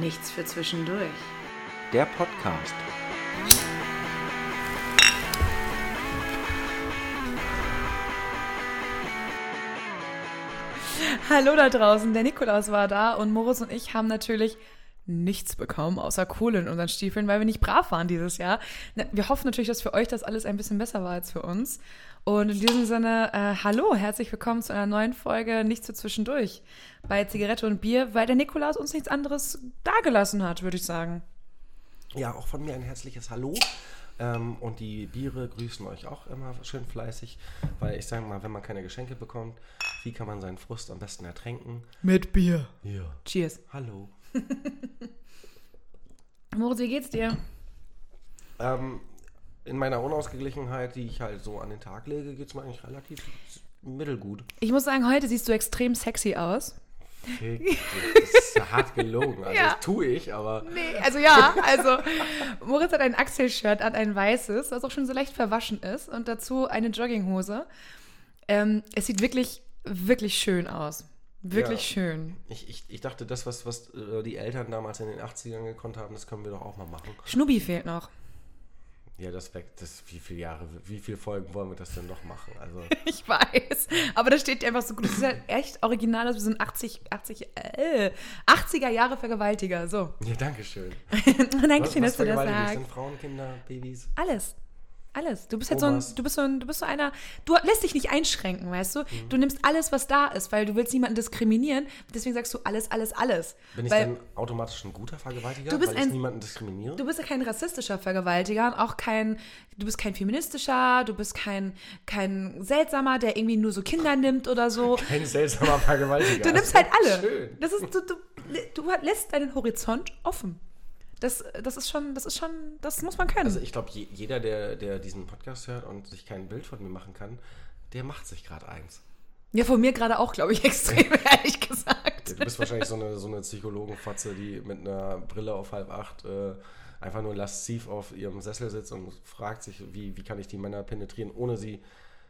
Nichts für zwischendurch. Der Podcast. Hallo da draußen, der Nikolaus war da und Moritz und ich haben natürlich nichts bekommen, außer Kohle in unseren Stiefeln, weil wir nicht brav waren dieses Jahr. Wir hoffen natürlich, dass für euch das alles ein bisschen besser war als für uns. Und in diesem Sinne, äh, hallo, herzlich willkommen zu einer neuen Folge Nichts für zwischendurch bei Zigarette und Bier, weil der Nikolaus uns nichts anderes dagelassen hat, würde ich sagen. Ja, auch von mir ein herzliches Hallo. Ähm, und die Biere grüßen euch auch immer schön fleißig, weil ich sage mal, wenn man keine Geschenke bekommt, wie kann man seinen Frust am besten ertränken? Mit Bier. Ja. Cheers. Hallo. Moritz, wie geht's dir? Ähm, in meiner Unausgeglichenheit, die ich halt so an den Tag lege, geht es mir eigentlich relativ mittelgut. Ich muss sagen, heute siehst du extrem sexy aus. Das ist hart gelogen. Also Ja. das tue ich, aber Nee, also ja, also Moritz hat ein Axel-Shirt an, ein weißes, was auch schon so leicht verwaschen ist und dazu eine Jogginghose. Ähm, es sieht wirklich, wirklich schön aus. Wirklich Ja. schön. ich, ich, ich dachte, das, was, was äh, die Eltern damals in den 80ern gekonnt haben, das können wir doch auch mal machen. Schnubi fehlt noch. Ja, das weg, das wie viele Jahre, wie viele Folgen wollen wir das denn noch machen? Also, Ich weiß. Aber das steht einfach so gut. Das ist halt echt original. aus. Wir sind 80, 80, äh, 80er Jahre Vergewaltiger. So. ja, danke schön. Dankeschön, dass du das sagst. Sind Frauen, Kinder, Babys? Alles. Alles. Du bist halt so ein, Omas. du bist so ein, du bist so einer, du lässt dich nicht einschränken, weißt du? Mhm. Du nimmst alles, was da ist, weil du willst niemanden diskriminieren. Deswegen sagst du alles, alles, alles. Bin ich weil dann automatisch ein guter Vergewaltiger, Du bist weil ich ein- niemanden diskriminiere? du bist ja kein rassistischer Vergewaltiger und auch kein, du bist kein feministischer, du bist kein, kein seltsamer, der irgendwie nur so Kinder nimmt oder so. Kein seltsamer Vergewaltiger. Du nimmst halt alle. Schön. Das ist, du, du, du lässt deinen Horizont offen. Das, das ist schon, das ist schon, das muss man können. Also ich glaube, je, jeder, der, der diesen Podcast hört und sich kein Bild von mir machen kann, der macht sich gerade eins. ja, von mir gerade auch, glaube ich, extrem, ehrlich gesagt. Du bist wahrscheinlich so eine, so eine Psychologenfotze, die mit einer Brille auf halb acht äh, einfach nur lasziv auf ihrem Sessel sitzt und fragt sich, wie, wie kann ich die Männer penetrieren, ohne sie,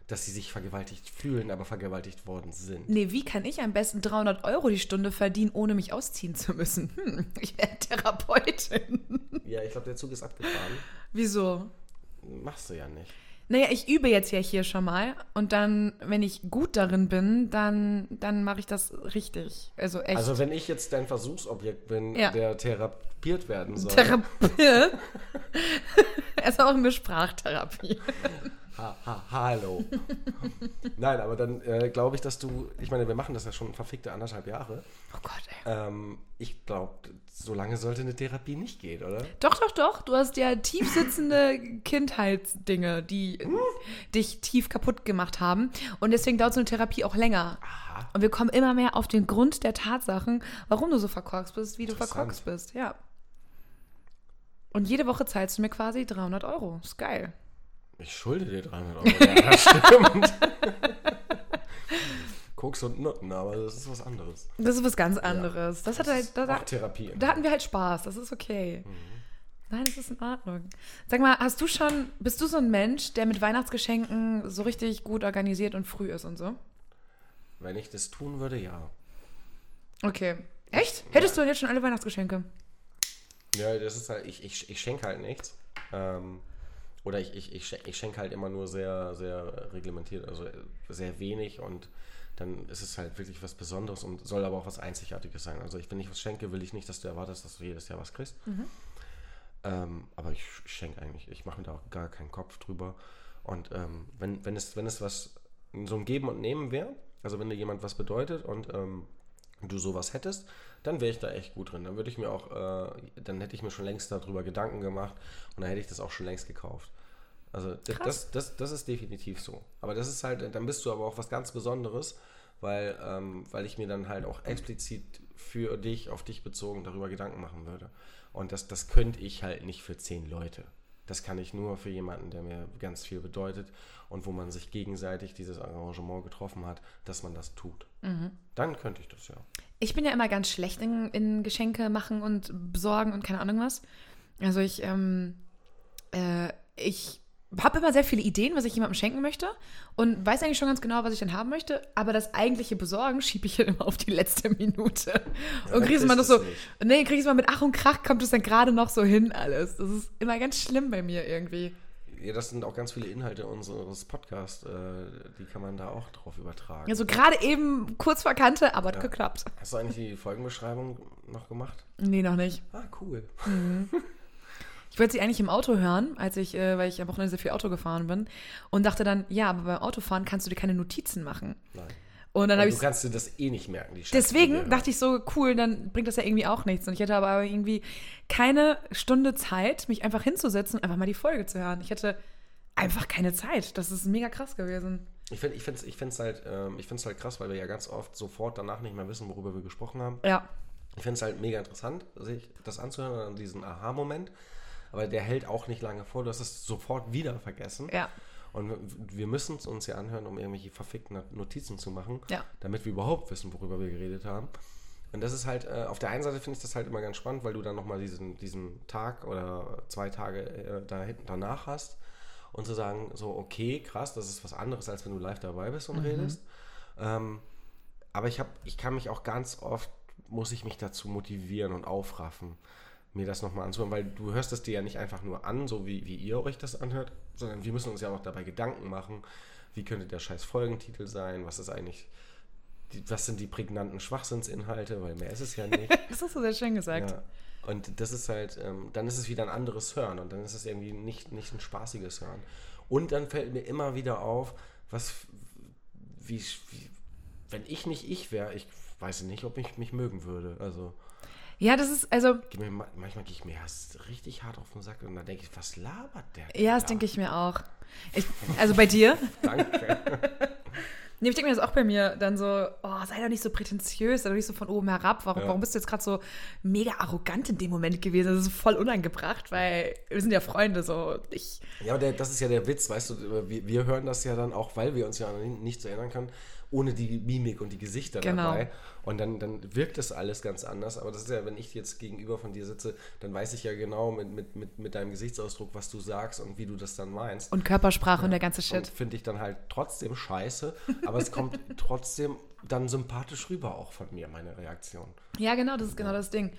dass sie sich vergewaltigt fühlen, aber vergewaltigt worden sind. Nee, wie kann ich am besten 300 Euro die Stunde verdienen, ohne mich ausziehen zu müssen? Hm, ich wäre Therapeutin. Ja, ich glaube, der Zug ist abgefahren. Wieso? Machst du ja nicht. Naja, ich übe jetzt ja hier schon mal und dann, wenn ich gut darin bin, dann, dann mache ich das richtig. Also echt. Also wenn ich jetzt dein Versuchsobjekt bin, Ja. der therapiert werden soll. Therapie. es ist auch eine Sprachtherapie. ha, ha, hallo. Nein, aber dann äh, glaube ich, dass du, ich meine, wir machen das ja schon verfickte anderthalb Jahre. Oh Gott, ey. Ähm, ich glaube, so lange sollte eine Therapie nicht gehen, oder? Doch, doch, doch. Du hast ja tiefsitzende Kindheitsdinge, die dich tief kaputt gemacht haben. Und deswegen dauert so eine Therapie auch länger. Aha. Und wir kommen immer mehr auf den Grund der Tatsachen, warum du so verkorkst bist, wie du verkorkst bist. Ja. Und jede Woche zahlst du mir quasi 300 Euro. Ist geil. Ich schulde dir 300 Euro. Ja, das stimmt. Koks und Nutten, aber das ist was anderes. Das ist was ganz anderes. Das, hat Das halt, ist da, auch Therapie. da hatten wir halt Spaß. Das ist okay. Mhm. Nein, das ist in Ordnung. Sag mal, hast du schon, bist du so ein Mensch, der mit Weihnachtsgeschenken so richtig gut organisiert und früh ist und so? Wenn ich das tun würde, ja. Okay. Echt? Hättest du jetzt schon alle Weihnachtsgeschenke? Ja, das ist halt, ich, ich, ich schenke halt nichts. Ähm, oder ich, ich, ich, ich schenke halt immer nur sehr, sehr reglementiert, also sehr wenig und dann ist es halt wirklich was Besonderes und soll aber auch was Einzigartiges sein. Also ich, wenn ich was schenke, will ich nicht, dass du erwartest, dass du jedes Jahr was kriegst. Ähm, aber ich schenke eigentlich, ich mache mir da auch gar keinen Kopf drüber. Und ähm, wenn, wenn, es, wenn es was, so ein Geben und Nehmen wäre, also wenn dir jemand was bedeutet und ähm, du sowas hättest, dann wäre ich da echt gut drin. Dann würde ich mir auch, äh, dann hätte ich mir schon längst darüber Gedanken gemacht und dann hätte ich das auch schon längst gekauft. Also das, das, das, das ist definitiv so. Aber das ist halt, dann bist du aber auch was ganz Besonderes, weil, ähm, weil ich mir dann halt auch explizit für dich, auf dich bezogen, darüber Gedanken machen würde. Und das, das könnte ich halt nicht für zehn Leute. Das kann ich nur für jemanden, der mir ganz viel bedeutet und wo man sich gegenseitig dieses Arrangement getroffen hat, dass man das tut. Dann könnte ich das ja. Ich bin ja immer ganz schlecht in, in Geschenke machen und besorgen und keine Ahnung was. Also ich, ähm, äh, ich habe immer sehr viele Ideen, was ich jemandem schenken möchte und weiß eigentlich schon ganz genau, was ich dann haben möchte, aber das eigentliche Besorgen schiebe ich halt immer auf die letzte Minute. Ja, und dann kriegst mal noch so, nicht. nee, kriegst mal mit Ach und Krach, kommt es dann gerade noch so hin alles. Das ist immer ganz schlimm bei mir irgendwie. Ja, das sind auch ganz viele Inhalte unseres Podcasts, äh, die kann man da auch drauf übertragen. Also gerade eben kurz vor Kante, aber hat Ja. geklappt. Hast du eigentlich die Folgenbeschreibung noch gemacht? Nee, noch nicht. Ah, cool. Ich wollte sie eigentlich im Auto hören, als ich, äh, weil ich am Wochenende sehr viel Auto gefahren bin und dachte dann, ja, aber beim Autofahren kannst du dir keine Notizen machen. Nein. Und dann habe du ich kannst dir das eh nicht merken, die Scheiße, Deswegen dachte ich so, cool, dann bringt das ja irgendwie auch nichts. Und ich hatte aber irgendwie keine Stunde Zeit, mich einfach hinzusetzen und einfach mal die Folge zu hören. Ich hatte einfach keine Zeit. Das ist mega krass gewesen. Ich finde ich find's, ich find's halt, ähm, ich find's halt krass, weil wir ja ganz oft sofort danach nicht mehr wissen, worüber wir gesprochen haben. Ja. Ich finde es halt mega interessant, sich das anzuhören, an diesen Aha-Moment. Aber der hält auch nicht lange vor. Du hast es sofort wieder vergessen. Ja. Und wir müssen es uns ja anhören, um irgendwelche verfickten Notizen zu machen, Ja. damit wir überhaupt wissen, worüber wir geredet haben. Und das ist halt, äh, auf der einen Seite finde ich das halt immer ganz spannend, weil du dann nochmal diesen, diesen Tag oder zwei Tage äh, da hinten danach hast und zu sagen, so, okay, krass, das ist was anderes, als wenn du live dabei bist und redest. Ähm, aber ich, hab, ich kann mich auch ganz oft, muss ich mich dazu motivieren und aufraffen, mir das nochmal anzuhören, weil du hörst es dir ja nicht einfach nur an, so wie, wie ihr euch das anhört, sondern wir müssen uns ja auch dabei Gedanken machen, wie könnte der scheiß Folgentitel sein, was ist eigentlich, die, was sind die prägnanten Schwachsinnsinhalte, weil mehr ist es ja nicht. Das hast du sehr schön gesagt. Ja. Und das ist halt, ähm, dann ist es wieder ein anderes Hören und dann ist es irgendwie nicht, nicht ein spaßiges Hören. Und dann fällt mir immer wieder auf, was, wie, wie wenn ich nicht ich wäre, ich weiß nicht, ob ich mich mögen würde. Also Ja, das ist, also, manchmal gehe ich mir erst richtig hart auf den Sack und dann denke ich, was labert der? ja, das denke ich mir auch. Ich, also bei dir? Danke. Nee, ich denke mir das auch bei mir dann so, oh, sei doch nicht so prätentiös, sei doch nicht so von oben herab. Warum, Ja. warum bist du jetzt gerade so mega arrogant in dem Moment gewesen? Das ist voll unangebracht, weil wir sind ja Freunde so. Ich, Ja, aber der, das ist ja der Witz, weißt du, wir, wir hören das ja dann auch, weil wir uns ja an nichts erinnern können, ohne die Mimik und die Gesichter Genau. dabei. Und dann, dann wirkt das alles ganz anders. Aber das ist ja, wenn ich jetzt gegenüber von dir sitze, dann weiß ich ja genau mit, mit, mit, mit deinem Gesichtsausdruck, was du sagst und wie du das dann meinst. und Körpersprache und der ganze Shit. finde ich dann halt trotzdem scheiße, aber es kommt trotzdem dann sympathisch rüber auch von mir, meine Reaktion. Ja, genau, das ist genau das Ding.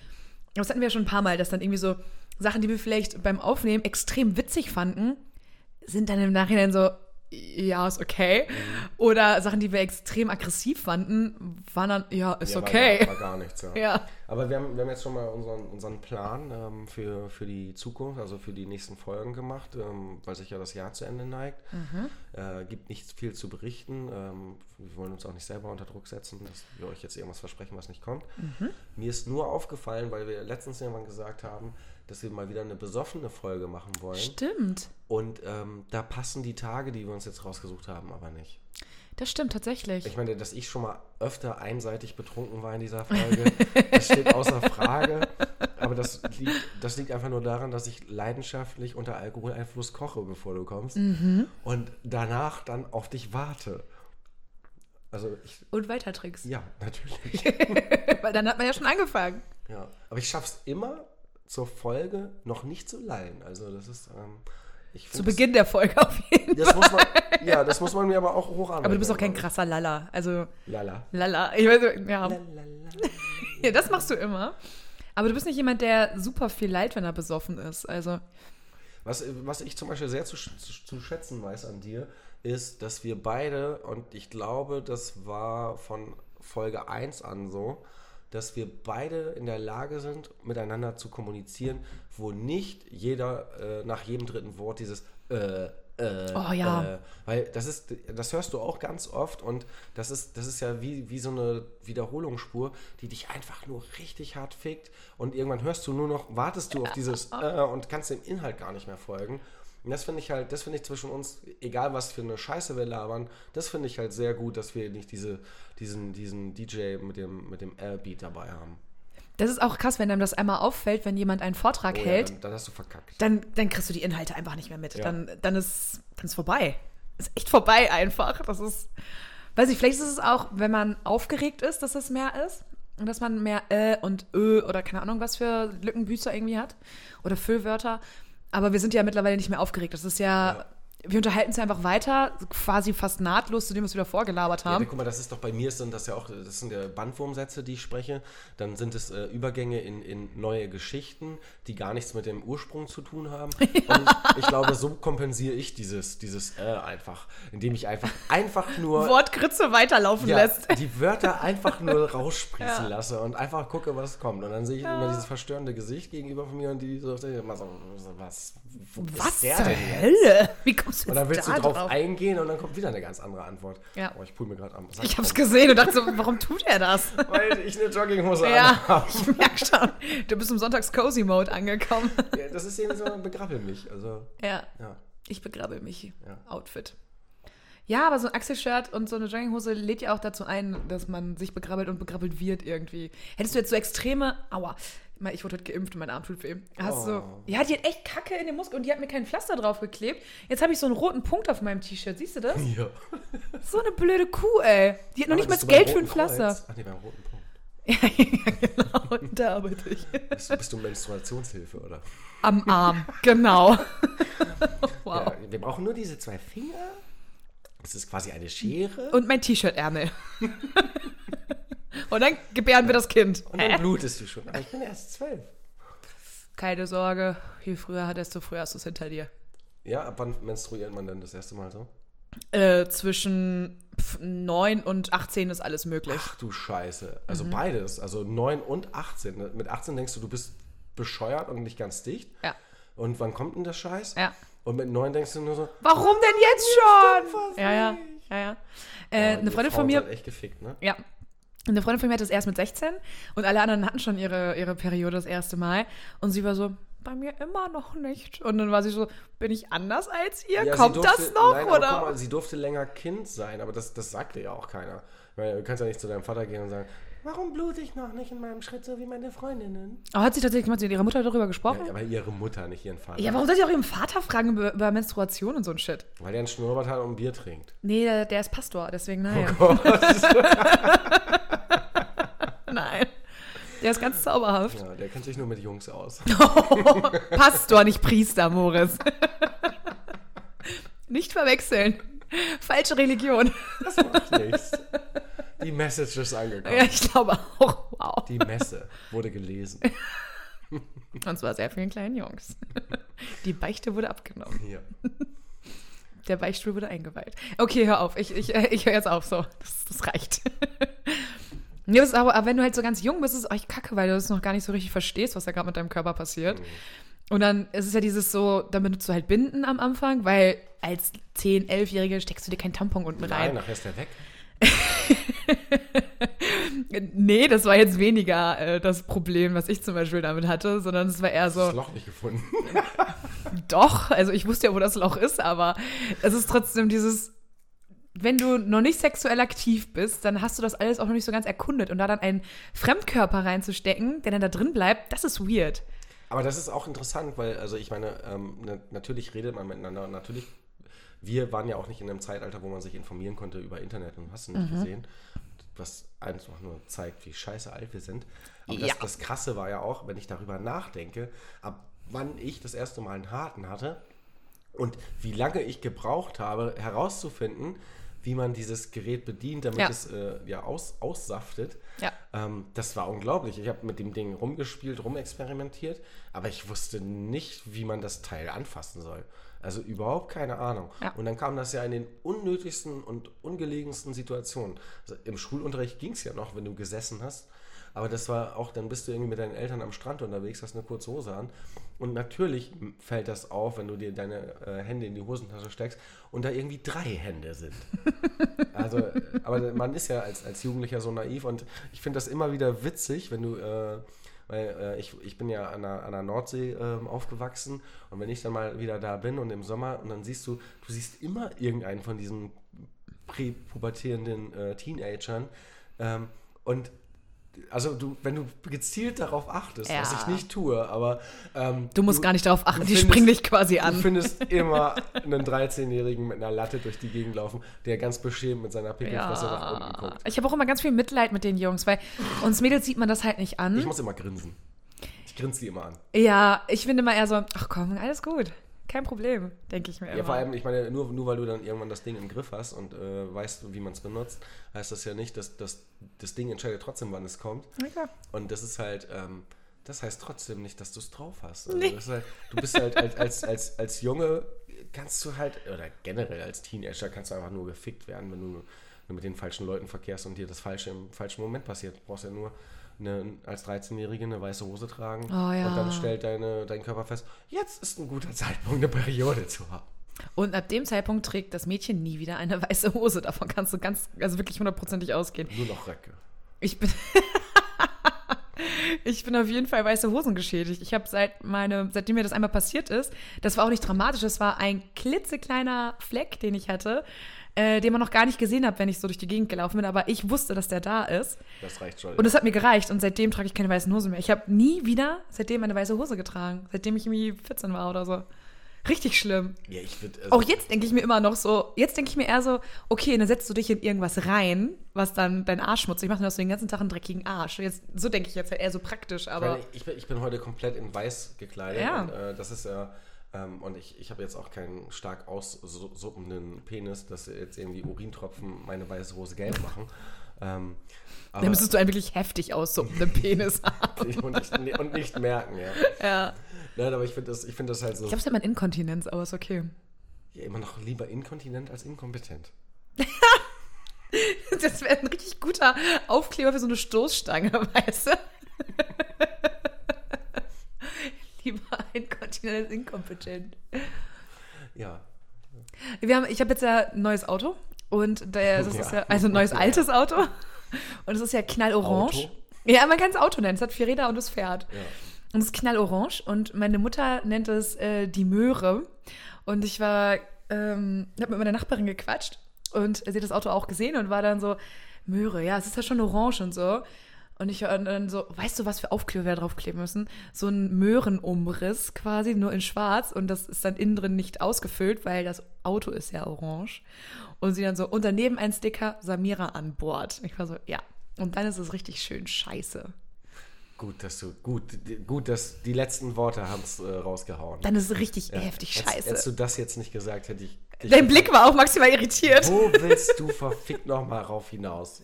Das hatten wir ja schon ein paar Mal, dass dann irgendwie so Sachen, die wir vielleicht beim Aufnehmen extrem witzig fanden, sind dann im Nachhinein so, ja, ist okay. Mhm. Oder Sachen, die wir extrem aggressiv fanden, waren dann, ja, ist Ja, okay. War, war gar nichts, ja. Ja. Aber wir haben, wir haben jetzt schon mal unseren, unseren Plan ähm, für, für die Zukunft, also für die nächsten Folgen gemacht, ähm, weil sich ja das Jahr zu Ende neigt. Äh, gibt nicht viel zu berichten. Ähm, wir wollen uns auch nicht selber unter Druck setzen, dass wir euch jetzt irgendwas versprechen, was nicht kommt. Mir ist nur aufgefallen, weil wir letztens irgendwann gesagt haben, dass wir mal wieder eine besoffene Folge machen wollen. Stimmt. Und ähm, da passen die Tage, die wir uns jetzt rausgesucht haben, aber nicht. Das stimmt tatsächlich. Ich meine, dass ich schon mal öfter einseitig betrunken war in dieser Folge, das steht außer Frage. Aber das liegt, das liegt einfach nur daran, dass ich leidenschaftlich unter Alkoholeinfluss koche, bevor du kommst. Und danach dann auf dich warte. Also ich, Und weiter Tricks. ja, natürlich. Weil dann hat man ja schon angefangen. Ja. Aber ich schaff's immer zur Folge noch nicht zu lallen. Also das ist, ähm, Zu Beginn der Folge auf jeden Fall. Das, das muss man, ja, das muss man mir aber auch hoch anrechnen. Aber du bist auch kein glaub krasser Lalla. Also. Lala. Lalla. Ich weiß, ja. Lalala. ja, das machst du immer. Aber du bist nicht jemand, der super viel leid, wenn er besoffen ist. Also, Was, was ich zum Beispiel sehr zu, zu, zu schätzen weiß an dir, ist, dass wir beide, und ich glaube, das war von Folge 1 an so, dass wir beide in der Lage sind, miteinander zu kommunizieren, wo nicht jeder äh, nach jedem dritten Wort dieses äh, äh, Oh ja. äh, weil das ist, das hörst du auch ganz oft und das ist, das ist ja wie, wie so eine Wiederholungsspur, die dich einfach nur richtig hart fickt und irgendwann hörst du nur noch, wartest du auf dieses äh, und kannst dem Inhalt gar nicht mehr folgen. Und das finde ich halt, das finde ich zwischen uns, egal was für eine Scheiße wir labern, das finde ich halt sehr gut, dass wir nicht diese, diesen, diesen DJ mit dem, mit dem L-Beat dabei haben. das ist auch krass, wenn einem das einmal auffällt, wenn jemand einen Vortrag Oh ja, hält. dann, dann hast du verkackt. dann, dann kriegst du die Inhalte einfach nicht mehr mit. Ja. Dann, dann, ist, dann ist vorbei. Ist echt vorbei einfach. Das ist, weiß ich, vielleicht ist es auch, wenn man aufgeregt ist, dass es mehr ist. Und dass man mehr äh und ö oder keine Ahnung, was für Lückenbüßer irgendwie hat. Oder Füllwörter. Aber wir sind ja mittlerweile nicht mehr aufgeregt. Das ist ja, Ja. Wir unterhalten uns einfach weiter, quasi fast nahtlos zu dem, was wir davor gelabert Ja, haben. guck mal, das ist doch bei mir sind das ja auch, das sind ja Bandwurmsätze, die ich spreche. Dann sind es äh, Übergänge in, in neue Geschichten, die gar nichts mit dem Ursprung zu tun haben. Und ich glaube, so kompensiere ich dieses, dieses äh, einfach, indem ich einfach, einfach nur Wortgrütze weiterlaufen ja, lässt. die Wörter einfach nur raussprießen lasse und einfach gucke, was kommt. Und dann sehe ich immer dieses verstörende Gesicht gegenüber von mir und die so, was, wo Was ist der zur denn jetzt? Hölle? Wie kommst du Und jetzt dann willst da du drauf drauf? eingehen und dann kommt wieder eine ganz andere Antwort. Ja. Oh, ich pull mir gerade am Sack Ich hab's rum. gesehen und dachte so, warum tut er das? Weil ich eine Jogginghose Ja, anhabe. ich merk schon. Du bist im Sonntags-Cozy-Mode angekommen. Ja, das ist eben so ein Begrabbel mich. Also, Ja, ja. ich begrabbel mich. Ja. Outfit. Ja, aber so ein Achselshirt und so eine Jogginghose lädt ja auch dazu ein, dass man sich begrabbelt und begrabbelt wird irgendwie. Hättest du jetzt so extreme, aua, ich wurde heute geimpft und mein Arm tut weh. Hast Oh. ja, die hat echt Kacke in den Muskeln und die hat mir keinen Pflaster drauf geklebt. Jetzt habe ich so einen roten Punkt auf meinem T-Shirt, siehst du das? ja. So eine blöde Kuh, ey. Die hat noch nicht mal das Geld für ein Roten Kreuz? Pflaster. Ach nee, beim roten Punkt. ja, genau, und da arbeite ich. Bist, du- bist du Menstruationshilfe, oder? Am Arm, genau. wow. Ja, wir brauchen nur diese zwei Finger. Das ist quasi eine Schere. Und mein T-Shirt-Ärmel. Und dann gebären wir das Kind. Und dann blutest du schon. Aber ich bin erst zwölf. Keine Sorge, je früher, desto früher hast du es hinter dir. Ja, ab wann menstruiert man denn das erste Mal so? Äh, zwischen 9 und 18 ist alles möglich. Ach du Scheiße. Mhm. Also beides. Also 9 und 18. Mit 18 denkst du, du bist bescheuert und nicht ganz dicht. Ja. Und wann kommt denn der Scheiß? Ja. Und mit 9 denkst du nur so, Warum denn jetzt schon? Ja, ja, ja, ja. Äh, ja, eine Freundin Frauen von mir, seid echt gefickt, ne? ja. Eine Freundin von mir hat das erst mit 16 und alle anderen hatten schon ihre, ihre Periode das erste Mal. Und sie war so, bei mir immer noch nicht. Und dann war sie so, bin ich anders als ihr? Ja, Kommt durfte- das noch? Nein, oder? mal, sie durfte länger Kind sein, aber das, das sagte ja auch keiner. Weil du kannst ja nicht zu deinem Vater gehen und sagen, warum blute ich noch nicht in meinem Schritt so wie meine Freundinnen? Aber hat sie tatsächlich mal mit ihrer Mutter darüber gesprochen? Ja, aber ihre Mutter, nicht ihren Vater. Ja, warum soll sie auch ihren Vater fragen über, über Menstruation und so ein Shit? Weil der einen Schnurrbart hat und ein Bier trinkt. Nee, der, der ist Pastor, deswegen nein. Oh nein. Der ist ganz zauberhaft. Ja, der kennt sich nur mit Jungs aus. Pastor, nicht Priester, Moritz. nicht verwechseln. Falsche Religion. Das macht nichts. Die Message ist angekommen. Ja, ich glaube auch. Wow. Die Messe wurde gelesen. Und zwar sehr vielen kleinen Jungs. Die Beichte wurde abgenommen. Hier. Der Beichtstuhl wurde eingeweiht. Okay, hör auf. Ich, ich, ich höre jetzt auf so. Das, das reicht. Ja, das ist aber, aber wenn du halt so ganz jung bist, ist es echt kacke, weil du das noch gar nicht so richtig verstehst, was da gerade mit deinem Körper passiert. Und dann ist es ja dieses so, dann benutzt du halt Binden am Anfang, weil als 10-, 11-Jährige steckst du dir keinen Tampon unten Nein, rein. nachher ist der weg. Nee, das war jetzt weniger äh, das Problem, was ich zum Beispiel damit hatte, sondern es war eher Das so, Loch nicht gefunden. doch, also ich wusste ja, wo das Loch ist, aber es ist trotzdem dieses, wenn du noch nicht sexuell aktiv bist, dann hast du das alles auch noch nicht so ganz erkundet und da dann einen Fremdkörper reinzustecken, der dann da drin bleibt, das ist weird. Aber das ist auch interessant, weil, also ich meine, ähm, na, natürlich redet man miteinander und natürlich, wir waren ja auch nicht in einem Zeitalter, wo man sich informieren konnte über Internet und hast du nicht gesehen. Was einfach nur zeigt, wie scheiße alt wir sind. Aber Ja. das, das Krasse war ja auch, wenn ich darüber nachdenke, ab wann ich das erste Mal einen Harten hatte und wie lange ich gebraucht habe, herauszufinden, wie man dieses Gerät bedient, damit Ja. es äh, ja aus, aussaftet. Ja. Ähm, das war unglaublich. Ich habe mit dem Ding rumgespielt, rumexperimentiert, aber ich wusste nicht, wie man das Teil anfassen soll. Also überhaupt keine Ahnung. Ja. Und dann kam das ja in den unnötigsten und ungelegensten Situationen. Also Im Schulunterricht ging es ja noch, wenn du gesessen hast. Aber das war auch, dann bist du irgendwie mit deinen Eltern am Strand unterwegs, hast eine kurze Hose an. Und natürlich fällt das auf, wenn du dir deine äh, Hände in die Hosentasche steckst und da irgendwie drei Hände sind. Also, aber man ist ja als, als Jugendlicher so naiv und ich finde das immer wieder witzig, wenn du, äh, weil äh, ich, ich bin ja an der, an der Nordsee ähm, aufgewachsen und wenn ich dann mal wieder da bin und im Sommer und dann siehst du, du siehst immer irgendeinen von diesen präpubertierenden äh, Teenagern ähm, und also du, wenn du gezielt darauf achtest, was Ja. ich nicht tue, aber ähm, Du musst gar nicht darauf achten, du die findest- springen dich quasi Du an. findest immer einen 13-Jährigen mit einer Latte durch die Gegend laufen, der ganz beschämt mit seiner Pickelfresse nach unten Ja. guckt. Ich habe auch immer ganz viel Mitleid mit den Jungs, weil uns Mädels sieht man das halt nicht an. Ich muss immer grinsen. Ich grinse die immer an. Ja, ich finde immer eher so, ach komm, alles gut. Kein Problem, denke ich mir immer. Ja, vor allem, ich meine, nur, nur weil du dann irgendwann das Ding im Griff hast und äh, weißt, wie man es benutzt, heißt das ja nicht, dass, dass das Ding entscheidet trotzdem, wann es kommt. Ja. Und das ist halt, ähm, das heißt trotzdem nicht, dass du es drauf hast. Also Nee. das ist halt, du bist halt als, als, als, als Junge, kannst du halt, oder generell als Teenager, kannst du einfach nur gefickt werden, wenn du mit den falschen Leuten verkehrst und dir das Falsche im falschen Moment passiert. Du brauchst ja nur eine, als 13-Jährige eine weiße Hose tragen Oh ja. und dann stellt deine, dein Körper fest, jetzt ist ein guter Zeitpunkt, eine Periode zu haben. Und ab dem Zeitpunkt trägt das Mädchen nie wieder eine weiße Hose. Davon kannst du ganz, also wirklich hundertprozentig ausgehen. Nur noch Röcke. Ich bin. ich bin auf jeden Fall weiße Hosen geschädigt. Ich habe seit meine, seitdem mir das einmal passiert ist, das war auch nicht dramatisch, das war ein klitzekleiner Fleck, den ich hatte, äh, den man noch gar nicht gesehen hat, wenn ich so durch die Gegend gelaufen bin, aber ich wusste, dass der da ist. Das reicht schon. Und es hat mir gereicht und seitdem trage ich keine weißen Hosen mehr. Ich habe nie wieder seitdem eine weiße Hose getragen, seitdem ich irgendwie 14 war oder so. Richtig schlimm. ja, ich würd, also, Auch jetzt denke ich mir immer noch so, jetzt denke ich mir eher so, okay, dann setzt du dich in irgendwas rein, was dann dein Arsch schmutzig macht und hast du den ganzen Tag einen dreckigen Arsch. Jetzt, so denke ich jetzt halt eher so praktisch, Ich, aber meine, ich, bin, ich bin heute komplett in weiß gekleidet. Ja. Und, äh, das ist ja. Ähm, und ich, ich habe jetzt auch keinen stark aussuppenden Penis, dass jetzt irgendwie Urintropfen meine weiße Hose gelb machen. Ähm, dann müsstest du einen wirklich heftig aussuppenden Penis haben. und, nicht, und nicht merken, ja. Ja. Nein, aber ich finde das, ich find das halt so. Ich glaube, es nennt man Inkontinenz, aber ist okay. ja, immer noch lieber inkontinent als inkompetent. Das wäre ein richtig guter Aufkleber für so eine Stoßstange, weißt du? Inkontinenz als inkompetent. Ja. Wir haben, ich habe jetzt ja ein neues Auto und der, das ist Ja. ja, also ein neues altes Auto und es ist ja knallorange. Auto? Ja, man kann es Auto nennen. Es hat vier Räder und es fährt. Ja. Und es ist knallorange und meine Mutter nennt es äh, die Möhre. Und ich war, ähm, habe mit meiner Nachbarin gequatscht und sie hat das Auto auch gesehen und war dann so, Möhre, ja, es ist ja schon orange und so. Und ich war dann so, weißt du, was für Aufkleber wir draufkleben müssen? So ein Möhrenumriss quasi, nur in schwarz. Und das ist dann innen drin nicht ausgefüllt, weil das Auto ist ja orange. Und sie dann so, und daneben ein Sticker, Samira an Bord. Ich war so, ja. Und dann ist es richtig schön scheiße. Gut, dass du, gut, gut, dass die letzten Worte haben es äh, rausgehauen. Dann ist es richtig Ja. heftig scheiße. Hättest du das jetzt nicht gesagt, hätte ich. Dein Blick war auch maximal irritiert. Wo willst du verfickt nochmal rauf hinaus?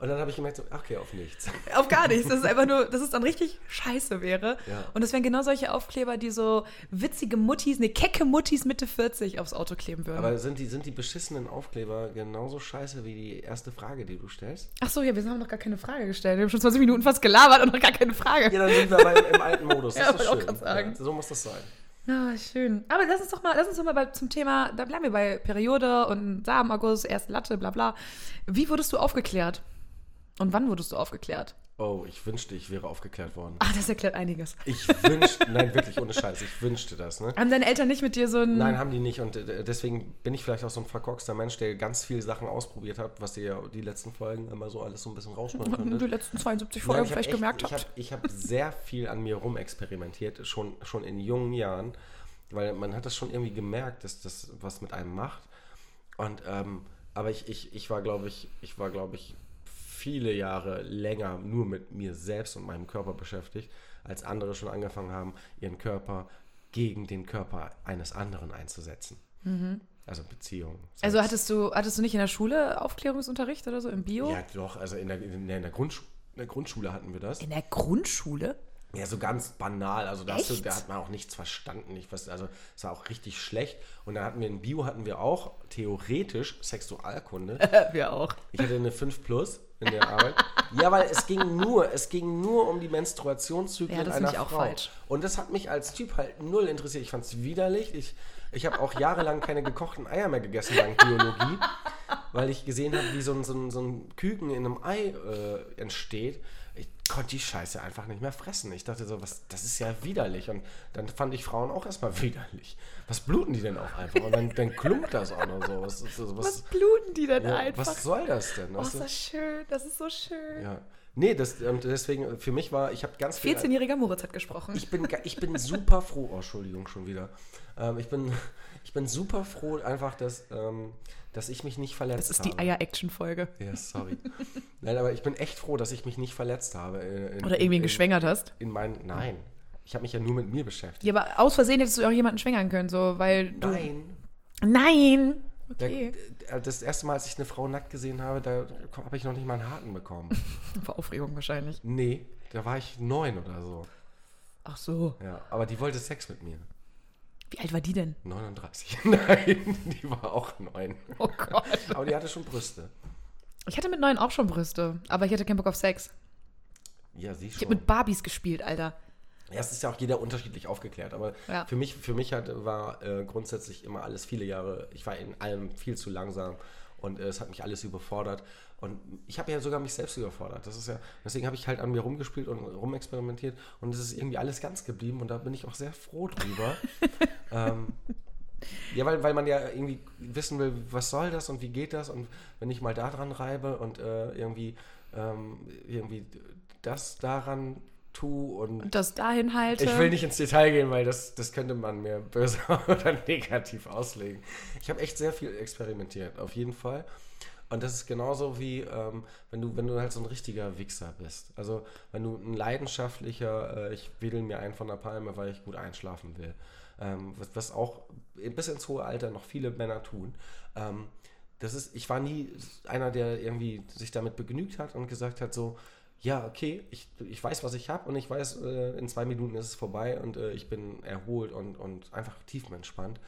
Und dann habe ich gemerkt, so, ach, okay, auf nichts. Auf gar nichts. Das ist einfach nur, dass es dann richtig scheiße wäre. Ja. Und das wären genau solche Aufkleber, die so witzige Muttis, eine kecke Muttis Mitte 40 aufs Auto kleben würden. Aber sind die, sind die beschissenen Aufkleber genauso scheiße wie die erste Frage, die du stellst? Ach so, ja, wir haben noch gar keine Frage gestellt. Wir haben schon 20 Minuten fast gelabert und noch gar keine Frage. Ja, dann sind wir aber im, im alten Modus. Das Ja, ist auch schön. grad sagen. Ja, so muss das sein. Ja, schön. Aber lass uns doch mal, lass uns doch mal bei, zum Thema, da bleiben wir bei Periode und Samenerguss, erste Latte, bla bla. Wie wurdest du aufgeklärt? Und wann wurdest du aufgeklärt? Oh, ich wünschte, ich wäre aufgeklärt worden. Ach, das erklärt einiges. Ich wünschte, nein, wirklich ohne Scheiß, ich wünschte das, ne? Haben deine Eltern nicht mit dir so ein. Nein, haben die nicht und äh, deswegen bin ich vielleicht auch so ein verkorkster Mensch, der ganz viele Sachen ausprobiert hat, was ihr ja die letzten Folgen immer so alles so ein bisschen rausschneiden die könntet. letzten 72 Nein, Folgen hab vielleicht echt- gemerkt ich habt. hab, ich habe sehr viel an mir rumexperimentiert, schon, schon in jungen Jahren, weil man hat das schon irgendwie gemerkt, dass das was mit einem macht. Und ähm, aber ich, ich, ich war, glaube ich, ich war, glaube ich, viele Jahre länger nur mit mir selbst und meinem Körper beschäftigt, als andere schon angefangen haben, ihren Körper gegen den Körper eines anderen einzusetzen. Also Beziehungen. Mhm. Also hattest du, hattest du nicht in der Schule Aufklärungsunterricht oder so im Bio? ja, doch, also in der, in der, in der, Grundschu in der Grundschule hatten wir das. In der Grundschule? Ja, so ganz banal. Also da, du, hat man auch nichts verstanden. Ich weiß, also es war auch richtig schlecht. Und da hatten wir in Bio hatten wir auch theoretisch Sexualkunde. wir auch. Ich hatte eine 5 plus in der Arbeit. Ja, weil es ging nur, es ging nur um die Menstruationszyklen Ja, das einer ich auch Frau. falsch. Und das hat mich als Typ halt null interessiert. Ich fand es widerlich. Ich, ich habe auch jahrelang keine gekochten Eier mehr gegessen dank Biologie, weil ich gesehen habe, wie so ein, so ein, so ein Küken in einem Ei äh, entsteht. Ich konnte die Scheiße einfach nicht mehr fressen. Ich dachte so, was, das ist ja widerlich. Und dann fand ich Frauen auch erstmal widerlich. Was bluten die denn auch einfach? Und dann, dann klumpt das auch noch so. Was, was, Was was, bluten die denn ja, einfach? was soll das denn? oh, Weißt ist das schön. Das ist so schön. Ja. Nee, das, und deswegen, für mich war, ich habe ganz viel. 14-jähriger Moritz hat gesprochen. Ich bin, ich bin super froh, oh, Entschuldigung, schon wieder. Ähm, ich, bin, ich bin super froh einfach, dass, ähm, dass ich mich nicht verletzt das ist habe. die Eier-Action-Folge. Ja, sorry. Nein, aber ich bin echt froh, dass ich mich nicht verletzt habe. in- Oder irgendwie in, geschwängert hast. In meinen, nein. Ich habe mich ja nur mit mir beschäftigt. Ja, aber aus Versehen hättest du auch jemanden schwängern können, so, weil du. Nein. Nein! Da, Okay. äh, das erste Mal, als ich eine Frau nackt gesehen habe, da habe ich noch nicht mal einen Haken bekommen. Vor Aufregung wahrscheinlich. nee, da war ich neun oder so. Ach so. Ja, aber die wollte Sex mit mir. Wie alt war die denn? 39. Nein, die war auch neun. Oh Gott. Aber die hatte schon Brüste. Ich hatte mit neun auch schon Brüste, aber ich hatte keinen Bock auf Sex. Ja, sie Ich schon. habe mit Barbies gespielt, Alter. Ja, es ist ja auch jeder unterschiedlich aufgeklärt, aber Ja. für mich, für mich hat, war äh, grundsätzlich immer alles viele Jahre, ich war in allem viel zu langsam und äh, es hat mich alles überfordert und ich habe ja sogar mich selbst überfordert. Das ist ja, deswegen habe ich halt an mir rumgespielt und rumexperimentiert und es ist irgendwie alles ganz geblieben und da bin ich auch sehr froh drüber. ähm, ja, weil, weil man ja irgendwie wissen will, was soll das und wie geht das und wenn ich mal da dran reibe und äh, irgendwie, ähm, irgendwie das daran tue und Und das dahin halte. ich will nicht ins Detail gehen, weil das, das könnte man mir böse oder negativ auslegen. Ich habe echt sehr viel experimentiert, auf jeden Fall. Und das ist genauso wie, ähm, wenn, du, wenn du halt so ein richtiger Wichser bist. Also, wenn du ein leidenschaftlicher, äh, ich wedel mir einen von der Palme, weil ich gut einschlafen will. Ähm, was, was auch bis ins hohe Alter noch viele Männer tun. Ähm, das ist, ich war nie einer, der irgendwie sich damit begnügt hat und gesagt hat, so, ja, okay, ich, ich weiß, was ich habe und ich weiß, äh, in zwei Minuten ist es vorbei und äh, ich bin erholt und, und einfach tiefenentspannt.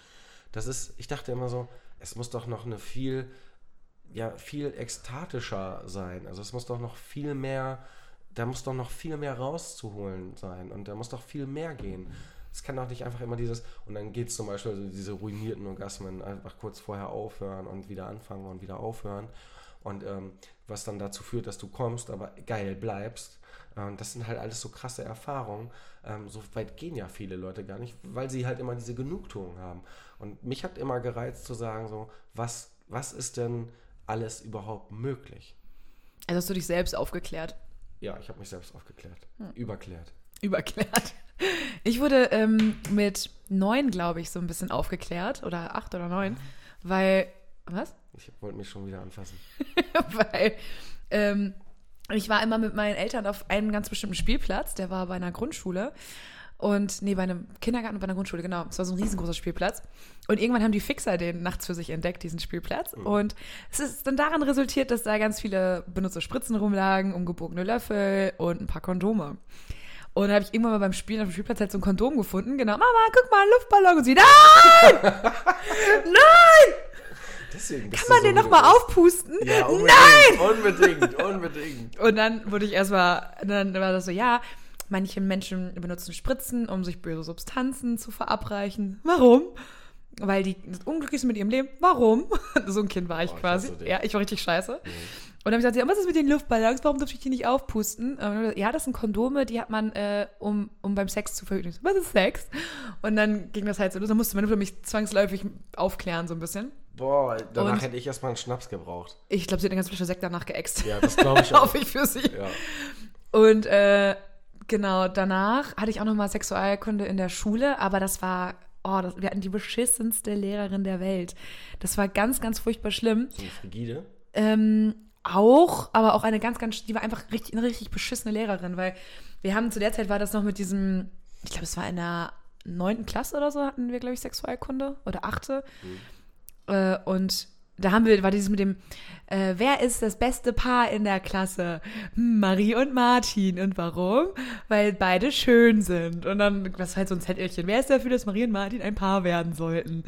Das ist, ich dachte immer so, es muss doch noch eine viel, ja, viel ekstatischer sein. Also es muss doch noch viel mehr, da muss doch noch viel mehr rauszuholen sein und da muss doch viel mehr gehen. Es kann doch nicht einfach immer dieses, und dann geht es zum Beispiel, also diese ruinierten Orgasmen, einfach kurz vorher aufhören und wieder anfangen und wieder aufhören. Und ähm, was dann dazu führt, dass du kommst, aber geil bleibst. Ähm, das sind halt alles so krasse Erfahrungen. Ähm, so weit gehen ja viele Leute gar nicht, weil sie halt immer diese Genugtuung haben. Und mich hat immer gereizt zu sagen, so, was, was ist denn alles überhaupt möglich? Also hast du dich selbst aufgeklärt. Ja, ich habe mich selbst aufgeklärt, Hm. überklärt. Überklärt. Ich wurde ähm, mit neun, glaube ich, so ein bisschen aufgeklärt. Oder acht oder neun. Weil. Was? Ich wollte mich schon wieder anfassen. weil ähm, ich war immer mit meinen Eltern auf einem ganz bestimmten Spielplatz, der war bei einer Grundschule. Und nee, bei einem Kindergarten und bei einer Grundschule, genau. Es war so ein riesengroßer Spielplatz. Und irgendwann haben die Fixer den nachts für sich entdeckt, diesen Spielplatz. Und es ist dann daran resultiert, dass da ganz viele benutzte Spritzen rumlagen, umgebogene Löffel und ein paar Kondome. Und da habe ich irgendwann mal beim Spielen auf dem Spielplatz halt so ein Kondom gefunden. Genau, Mama, guck mal, ein Luftballon. Und sie, nein! nein! Deswegen Kann man den nochmal aufpusten? Ja, unbedingt, unbedingt, unbedingt. Und dann wurde ich erstmal, dann war das so, ja, manche Menschen benutzen Spritzen, um sich böse Substanzen zu verabreichen. Warum? Weil die unglücklich sind mit ihrem Leben. Warum? So ein Kind war ich Oh, ich quasi. dich. Ja, ich war richtig scheiße. Und dann habe ich gesagt, ja, was ist mit den Luftballons? Warum darf ich die nicht aufpusten? Gesagt, ja, das sind Kondome, die hat man, äh, um, um beim Sex zu verhüten. Ich so, Was ist Sex? Und dann ging das halt so los. Dann musste meine Mutter mich zwangsläufig aufklären, so ein bisschen. Boah, danach Und- hätte ich erstmal einen Schnaps gebraucht. Ich glaube, sie hat eine ganze Flasche Sekt danach geäxt. Ja, das glaube ich auch. Hoffe ich für sie. Ja. Und äh, genau, danach hatte ich auch nochmal Sexualkunde in der Schule, aber das war, oh, das, wir hatten die beschissenste Lehrerin der Welt. Das war ganz, ganz furchtbar schlimm. So Frigide. Ähm, auch, aber auch eine ganz, ganz, die war einfach richtig, eine richtig beschissene Lehrerin, weil wir haben zu der Zeit war das noch mit diesem, ich glaube, es war in der neunten Klasse oder so, hatten wir, glaube ich, Sexualkunde oder achte. Äh, und da haben wir, war dieses mit dem, äh, wer ist das beste Paar in der Klasse? Hm, Marie und Martin. Und warum? Weil beide schön sind. Und dann, was halt so ein Zettelchen. Wer ist dafür, dass Marie und Martin ein Paar werden sollten?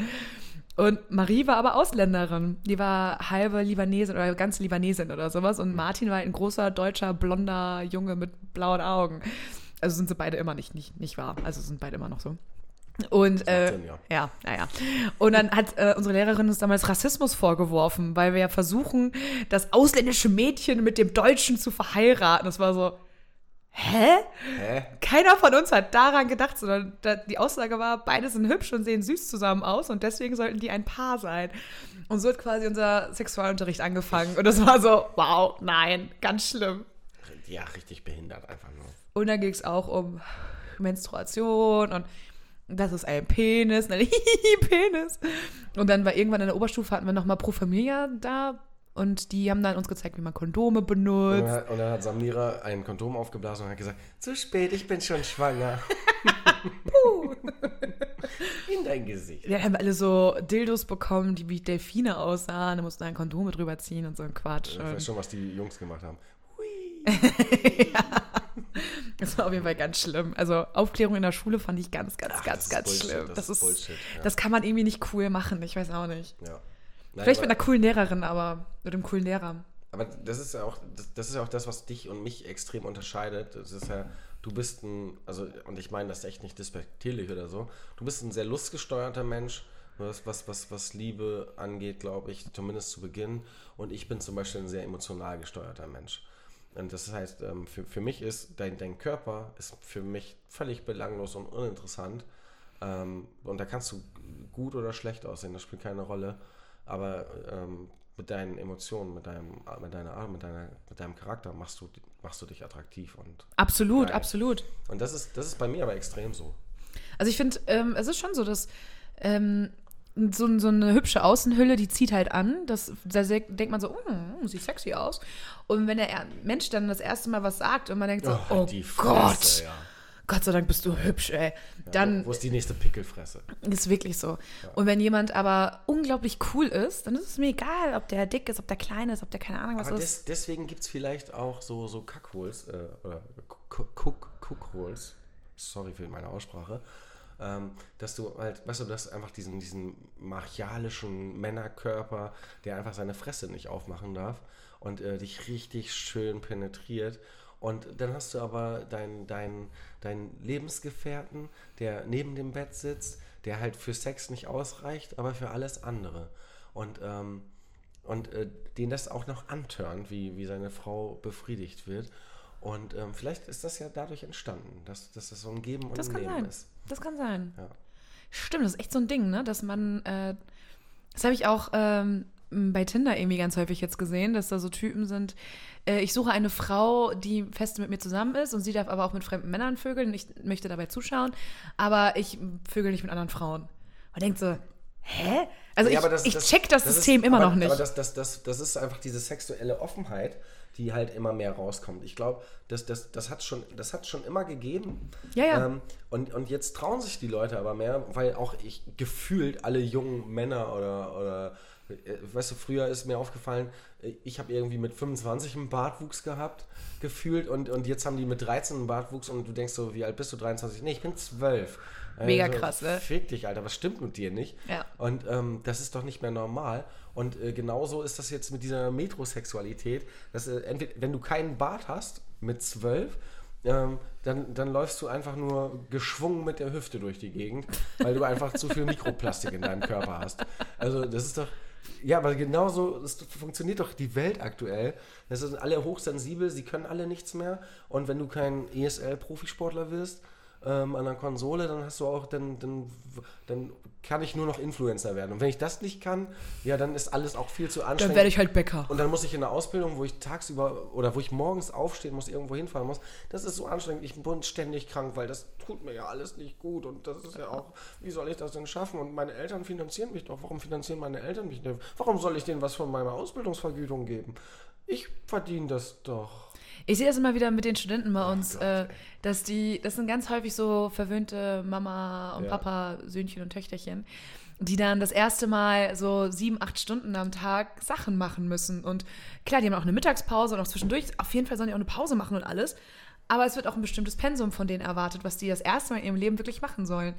Und Marie war aber Ausländerin. Die war halbe Libanesin oder ganz Libanesin oder sowas. Und Martin war ein großer, deutscher, blonder Junge mit blauen Augen. Also sind sie beide immer nicht, nicht, nicht wahr. Also sind beide immer noch so. Und äh, Sinn, ja. ja, naja. Und dann hat äh, unsere Lehrerin uns damals Rassismus vorgeworfen, weil wir ja versuchen, das ausländische Mädchen mit dem Deutschen zu verheiraten. Das war so, hä? Hä? Keiner von uns hat daran gedacht, sondern die Aussage war, beide sind hübsch und sehen süß zusammen aus und deswegen sollten die ein Paar sein. Und so hat quasi unser Sexualunterricht angefangen. Und das war so, wow, nein, ganz schlimm. Ja, richtig behindert einfach nur. Und dann ging es auch um Menstruation und das ist ein Penis, nein, Penis. Und dann war irgendwann in der Oberstufe hatten wir nochmal Pro Familia da Und die haben dann uns gezeigt, wie man Kondome Und benutzt. dann, hat, und dann hat Samira ein Kondom aufgeblasen und hat gesagt, zu spät, ich bin schon schwanger. In dein Gesicht. Ja, haben wir alle so Dildos bekommen, die wie Delfine aussahen. Da mussten wir ein Kondom mit drüber ziehen und so ein Quatsch. Ich weiß schon, was die Jungs gemacht haben. Das war auf jeden Fall ganz schlimm. Also Aufklärung in der Schule fand ich ganz, ganz, Ach, ganz, ganz Bullshit, schlimm. das Das, ist Bullshit, ja. das kann man irgendwie nicht cool machen. Ich weiß auch nicht. Ja. Nein, Vielleicht mit einer coolen Lehrerin, aber mit einem coolen Lehrer. Aber das ist ja auch, das, das ist ja auch das, was dich und mich extrem unterscheidet. Das ist ja, du bist ein, also, und ich meine das echt nicht despektierlich oder so, du bist ein sehr lustgesteuerter Mensch, was, was, was, was Liebe angeht, glaube ich, zumindest zu Beginn. Und ich bin zum Beispiel ein sehr emotional gesteuerter Mensch. Und das heißt, ähm, für, für mich ist dein, dein Körper ist für mich völlig belanglos und uninteressant. Ähm, und da kannst du gut oder schlecht aussehen, das spielt keine Rolle. Aber ähm, mit deinen Emotionen, mit deinem, mit deiner Art, mit, deiner, mit deinem Charakter machst du, machst du dich attraktiv. Und, Absolut, Geil. absolut. und das, ist, das ist bei mir aber extrem so. Also ich finde, ähm, es ist schon so, dass ähm, so, so eine hübsche Außenhülle, die zieht halt an. Das, da denkt man so, oh, sieht sexy aus. Und wenn der Er- Mensch dann das erste Mal was sagt und man denkt so, oh, die Gott, Fresse, ja. Gott sei Dank bist du hübsch, ey. Dann Wo ist die nächste Pickelfresse? ist wirklich so. Und wenn jemand aber unglaublich cool ist, dann ist es mir egal, ob der dick ist, ob der klein ist, ob der keine Ahnung was Aber ist. des, deswegen gibt es vielleicht auch so, so Kackholes, äh, oder Cookholes, sorry für meine Aussprache, ähm, dass du halt, weißt du, dass einfach diesen, diesen martialischen Männerkörper, der einfach seine Fresse nicht aufmachen darf und äh, dich richtig schön penetriert. Und dann hast du aber deinen dein, dein Lebensgefährten, der neben dem Bett sitzt, der halt für Sex nicht ausreicht, aber für alles andere. Und ähm, und äh, den das auch noch antörnt, wie, wie seine Frau befriedigt wird. Und ähm, vielleicht ist das ja dadurch entstanden, dass, dass das so ein Geben und Das kann Nehmen sein. ist. Das kann sein. Ja. Stimmt, das ist echt so ein Ding, ne? Dass man, äh, das habe ich auch ähm, bei Tinder irgendwie ganz häufig jetzt gesehen, dass da so Typen sind, äh, ich suche eine Frau, die fest mit mir zusammen ist und sie darf aber auch mit fremden Männern vögeln. Ich möchte dabei zuschauen, aber ich vögel nicht mit anderen Frauen. Man denkt so, hä? Also Ja, ich, das- ich das- check das, das System ist, immer aber, noch nicht. Aber das, das, das, das ist einfach diese sexuelle Offenheit, die halt immer mehr rauskommt. Ich glaube, das, das, das hat schon, das hat schon immer gegeben. Ja, ja. Ähm, und, und jetzt trauen sich die Leute aber mehr, weil auch ich gefühlt alle jungen Männer oder, oder äh, weißt du, früher ist mir aufgefallen, äh, ich habe irgendwie mit 25 einen Bartwuchs gehabt, gefühlt, und, und jetzt haben die mit 13 einen Bartwuchs und du denkst so, wie alt bist du? 23? Nee, ich bin 12. Mega krass, ne? Fick dich, Alter, was stimmt mit dir nicht? Ja. Und ähm, das ist doch nicht mehr normal. Und äh, genauso ist das jetzt mit dieser Metrosexualität, dass äh, entweder, wenn du keinen Bart hast mit zwölf, ähm, dann, dann läufst du einfach nur geschwungen mit der Hüfte durch die Gegend, weil du einfach zu viel Mikroplastik in deinem Körper hast. Also das ist doch, ja, aber genauso das funktioniert doch die Welt aktuell. Das sind alle hochsensibel, sie können alle nichts mehr. Und wenn du kein ESL-Profisportler wirst, ähm, an der Konsole, dann hast du auch, dann, dann, dann kann ich nur noch Influencer werden. Und wenn ich das nicht kann, ja, dann ist alles auch viel zu Dann anstrengend. werde ich halt Bäcker. und dann muss ich in der Ausbildung, wo ich tagsüber oder wo ich morgens aufstehen muss, irgendwo hinfahren muss, das ist so anstrengend. Ich bin ständig krank, weil das tut mir ja alles nicht gut. Und das ist ja auch, wie soll ich das denn schaffen? Und meine Eltern finanzieren mich doch. Warum finanzieren meine Eltern mich nicht? Warum soll ich denen was von meiner Ausbildungsvergütung geben? Ich verdiene das doch. Ich sehe das immer wieder mit den Studenten bei uns, Gott, äh, dass die, das sind ganz häufig so verwöhnte Mama und Ja. Papa, Söhnchen und Töchterchen, die dann das erste Mal so sieben, acht Stunden am Tag Sachen machen müssen. Und klar, die haben auch eine Mittagspause und auch zwischendurch, auf jeden Fall sollen die auch eine Pause machen und alles. Aber es wird auch ein bestimmtes Pensum von denen erwartet, was die das erste Mal in ihrem Leben wirklich machen sollen.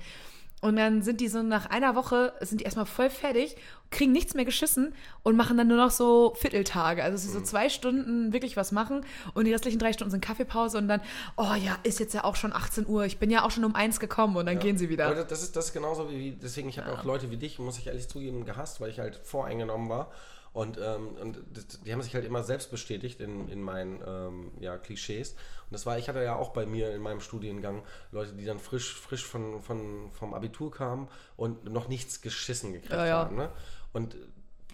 Und dann sind die so nach einer Woche, sind die erstmal voll fertig, kriegen nichts mehr geschissen und machen dann nur noch so Vierteltage. Also, sie so zwei Stunden wirklich was machen und die restlichen drei Stunden sind Kaffeepause und dann, oh ja, ist jetzt ja auch schon 18 Uhr, ich bin ja auch schon um eins gekommen und dann gehen sie wieder. Das- ist, das ist genauso wie, deswegen, ich habe auch Leute wie dich, muss ich ehrlich zugeben, gehasst, weil ich halt voreingenommen war. Und, ähm, und die haben sich halt immer selbst bestätigt in, in meinen ähm, ja, Klischees. Und das war, ich hatte ja auch bei mir in meinem Studiengang Leute, die dann frisch, frisch von, von, vom Abitur kamen und noch nichts geschissen gekriegt Ja, ja. haben. Ne? Und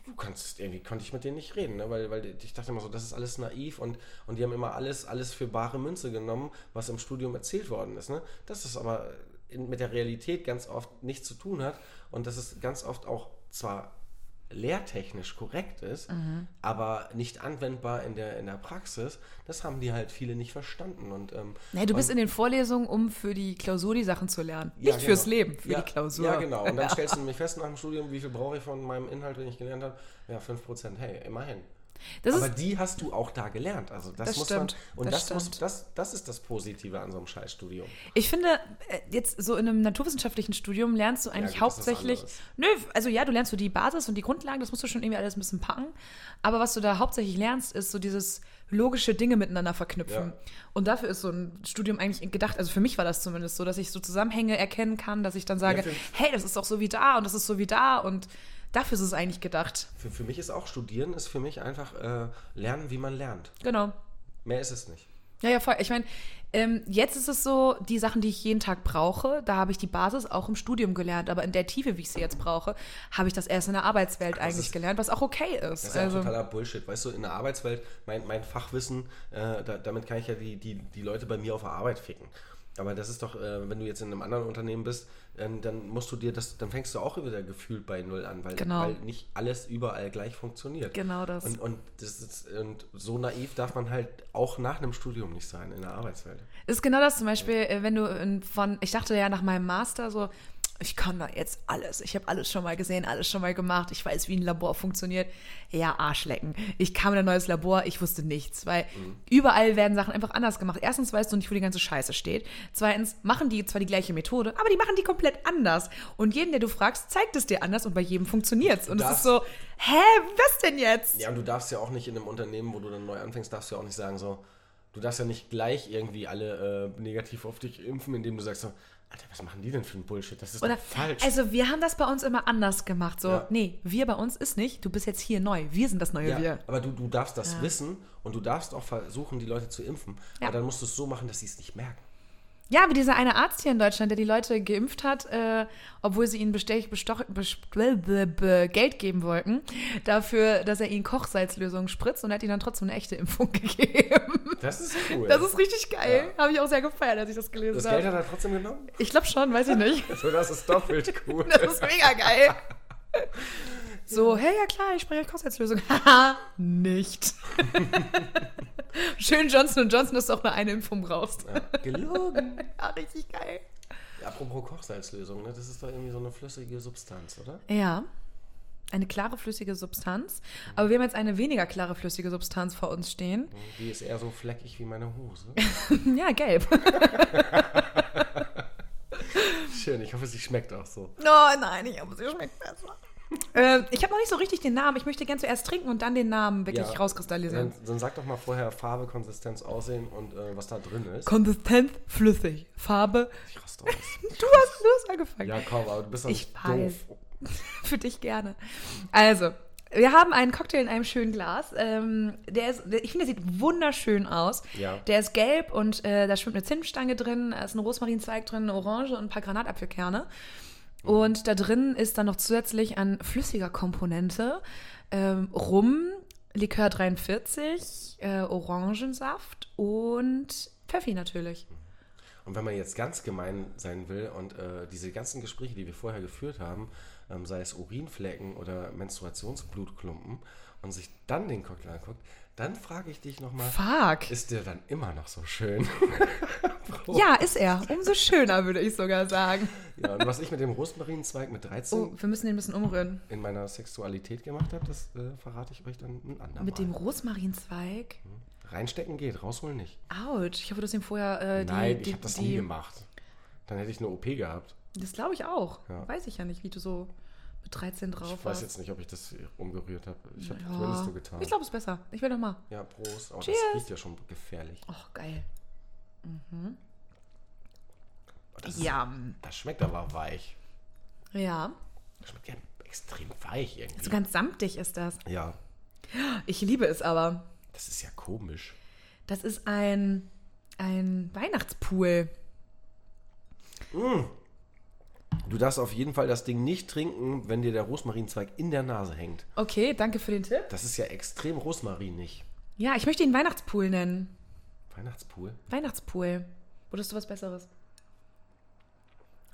du kannst, irgendwie konnte ich mit denen nicht reden, ne? weil, weil ich dachte immer so, das ist alles naiv und, und die haben immer alles, alles für bare Münze genommen, was im Studium erzählt worden ist. Ne? Das ist aber in, mit der Realität ganz oft nichts zu tun hat und dass es ganz oft auch zwar lehrtechnisch korrekt ist, Mhm. aber nicht anwendbar in der, in der Praxis, das haben die halt viele nicht verstanden. Und, ähm, Nee, du bist in den Vorlesungen, um für die Klausur die Sachen zu lernen. Ja, Nicht fürs genau. Leben, für ja, die Klausur. Ja, genau. Und dann stellst du nämlich fest nach dem Studium, wie viel brauche ich von meinem Inhalt, den ich gelernt habe? Ja, 5%. Hey, immerhin. Das Aber die hast du auch da gelernt. Also das, Das muss stimmt, man. Und das das, muss, das, das ist das Positive an so einem Scheißstudium. ich finde, äh, jetzt so in einem naturwissenschaftlichen Studium lernst du eigentlich ist hauptsächlich. Nö, also ja, du lernst so die Basis und die Grundlagen, das musst du schon irgendwie alles ein bisschen packen. Aber was du da hauptsächlich lernst, ist so dieses logische Dinge miteinander verknüpfen. Ja. Und dafür ist so ein Studium eigentlich gedacht, also für mich war das zumindest so, dass ich so Zusammenhänge erkennen kann, dass ich dann sage, für- hey, das ist doch so wie da und das ist so wie da und dafür ist es eigentlich gedacht. Für, für mich ist auch Studieren, ist für mich einfach äh, lernen, wie man lernt. Genau. Mehr ist es nicht. Ja, ja, voll. Ich meine, ähm, jetzt ist es so, die Sachen, die ich jeden Tag brauche, da habe ich die Basis auch im Studium gelernt. Aber in der Tiefe, wie ich sie jetzt brauche, habe ich das erst in der Arbeitswelt eigentlich ist- gelernt, was auch okay ist. Das ist ja also, auch totaler Bullshit. Weißt du, in der Arbeitswelt, mein, mein Fachwissen, äh, da, damit kann ich ja die, die, die Leute bei mir auf der Arbeit ficken. Aber das ist doch, äh, wenn du jetzt in einem anderen Unternehmen bist, ähm, dann musst du dir das, dann fängst du auch wieder gefühlt bei Null an, weil, Genau. weil nicht alles überall gleich funktioniert. Genau das. Und, und, das ist, und so naiv darf man halt auch nach einem Studium nicht sein in der Arbeitswelt. ist genau das zum Beispiel, äh, wenn du in, von, ich dachte ja nach meinem Master so, ich kann da jetzt alles. Ich habe alles schon mal gesehen, alles schon mal gemacht. Ich weiß, wie ein Labor funktioniert. Ja, Arschlecken. Ich kam in ein neues Labor, ich wusste nichts, weil überall werden Sachen einfach anders gemacht. Erstens weißt du nicht, wo die ganze Scheiße steht. Zweitens machen die zwar die gleiche Methode, aber die machen die komplett anders. Und jeden, der du fragst, zeigt es dir anders und bei jedem funktioniert es. Und es ist so, hä, was denn jetzt? Ja, und du darfst ja auch nicht in einem Unternehmen, wo du dann neu anfängst, darfst du ja auch nicht sagen so, du darfst ja nicht gleich irgendwie alle äh, negativ auf dich impfen, indem du sagst so, Alter, was machen die denn für ein Bullshit? Das ist Oder, doch falsch. also wir haben das bei uns immer anders gemacht. So, Ja. nee, wir bei uns ist nicht, du bist jetzt hier neu. Wir sind das neue ja, Wir. aber du, du darfst das wissen und du darfst auch versuchen, die Leute zu impfen. Ja. Aber dann musst du es so machen, dass sie es nicht merken. Ja, wie dieser eine Arzt hier in Deutschland, der die Leute geimpft hat, äh, obwohl sie ihnen bestech, bestoch, Geld geben wollten, dafür, dass er ihnen Kochsalzlösungen spritzt und er hat ihnen dann trotzdem eine echte Impfung gegeben. Das ist cool. Das ist richtig geil. Habe ich auch sehr gefeiert, als ich das gelesen das Geld habe. hat er trotzdem genommen? Ich glaube schon, weiß ich nicht. So, das ist doppelt cool. Das ist mega geil. So, hey, ja klar, ich spreche euch Kochsalzlösung. Haha, nicht. Schön Johnson Johnson, dass du auch nur eine Impfung brauchst. Ja, gelogen. Ja, richtig geil. Apropos Kochsalzlösung, ne? das ist doch irgendwie so eine flüssige Substanz, oder? Ja. Eine klare flüssige Substanz. Aber wir haben jetzt eine weniger klare flüssige Substanz vor uns stehen. Die ist eher so fleckig wie meine Hose. Ja, gelb. Schön, ich hoffe, sie schmeckt auch so. Oh nein, ich hoffe, sie schmeckt besser. Ähm, ich habe noch nicht so richtig den Namen. Ich möchte gern zuerst trinken und dann den Namen wirklich Ja. rauskristallisieren. Dann, dann sag doch mal vorher Farbe, Konsistenz, Aussehen und äh, was da drin ist. Konsistenz, flüssig. Farbe. Ich raste aus. Du hast, hast angefangen. Ja, komm, aber du bist doch Ich nicht weiß. doof. Für dich gerne. Also, wir haben einen Cocktail in einem schönen Glas. Ähm, der ist, der, ich finde, der sieht wunderschön aus. Ja. Der ist gelb und äh, da schwimmt eine Zimtstange drin, da ist ein Rosmarinzweig drin, eine Orange und ein paar Granatapfelkerne. Und da drin ist dann noch zusätzlich an flüssiger Komponente ähm, Rum, Likör 43, äh, Orangensaft und Pfeffi natürlich. Und wenn man jetzt ganz gemein sein will und äh, diese ganzen Gespräche, die wir vorher geführt haben, ähm, sei es Urinflecken oder Menstruationsblutklumpen, und sich dann den Cocktail anguckt, dann frage ich dich nochmal, Fuck. ist der dann immer noch so schön? Ja, ist er. Umso schöner, würde ich sogar sagen. ja, und was ich mit dem Rosmarinzweig mit 13 Oh, wir müssen den ein bisschen umrühren. in meiner Sexualität gemacht habe, das äh, verrate ich euch dann ein andermal. Mit dem Rosmarinzweig? Reinstecken geht, rausholen nicht. Autsch. Ich hoffe, du hast ihm vorher äh, die. Nein, ich habe das die, nie gemacht. Dann hätte ich eine OP gehabt. Das glaube ich auch. Ja. Weiß ich ja nicht, wie du so mit 13 drauf Ich weiß jetzt nicht, ob ich das umgerührt habe. Ich habe Ja. zumindest so getan. Ich glaube, es ist besser. Ich will noch mal. Ja, Prost. Oh, Cheers. das riecht ja schon gefährlich. Och, geil. Oh, das, ist, Ja. das schmeckt aber weich. Ja. Das schmeckt ja extrem weich irgendwie. So ganz samtig ist das. ja, Ich liebe es aber. das ist ja komisch. Das ist ein, ein Weihnachtspool. Du darfst auf jeden Fall das Ding nicht trinken, wenn dir der Rosmarinzweig in der Nase hängt. Okay, danke für den Tipp. Das ist ja extrem rosmarinig. Ja, ich möchte ihn Weihnachtspool nennen. Weihnachtspool. Weihnachtspool. Wurdest du was Besseres?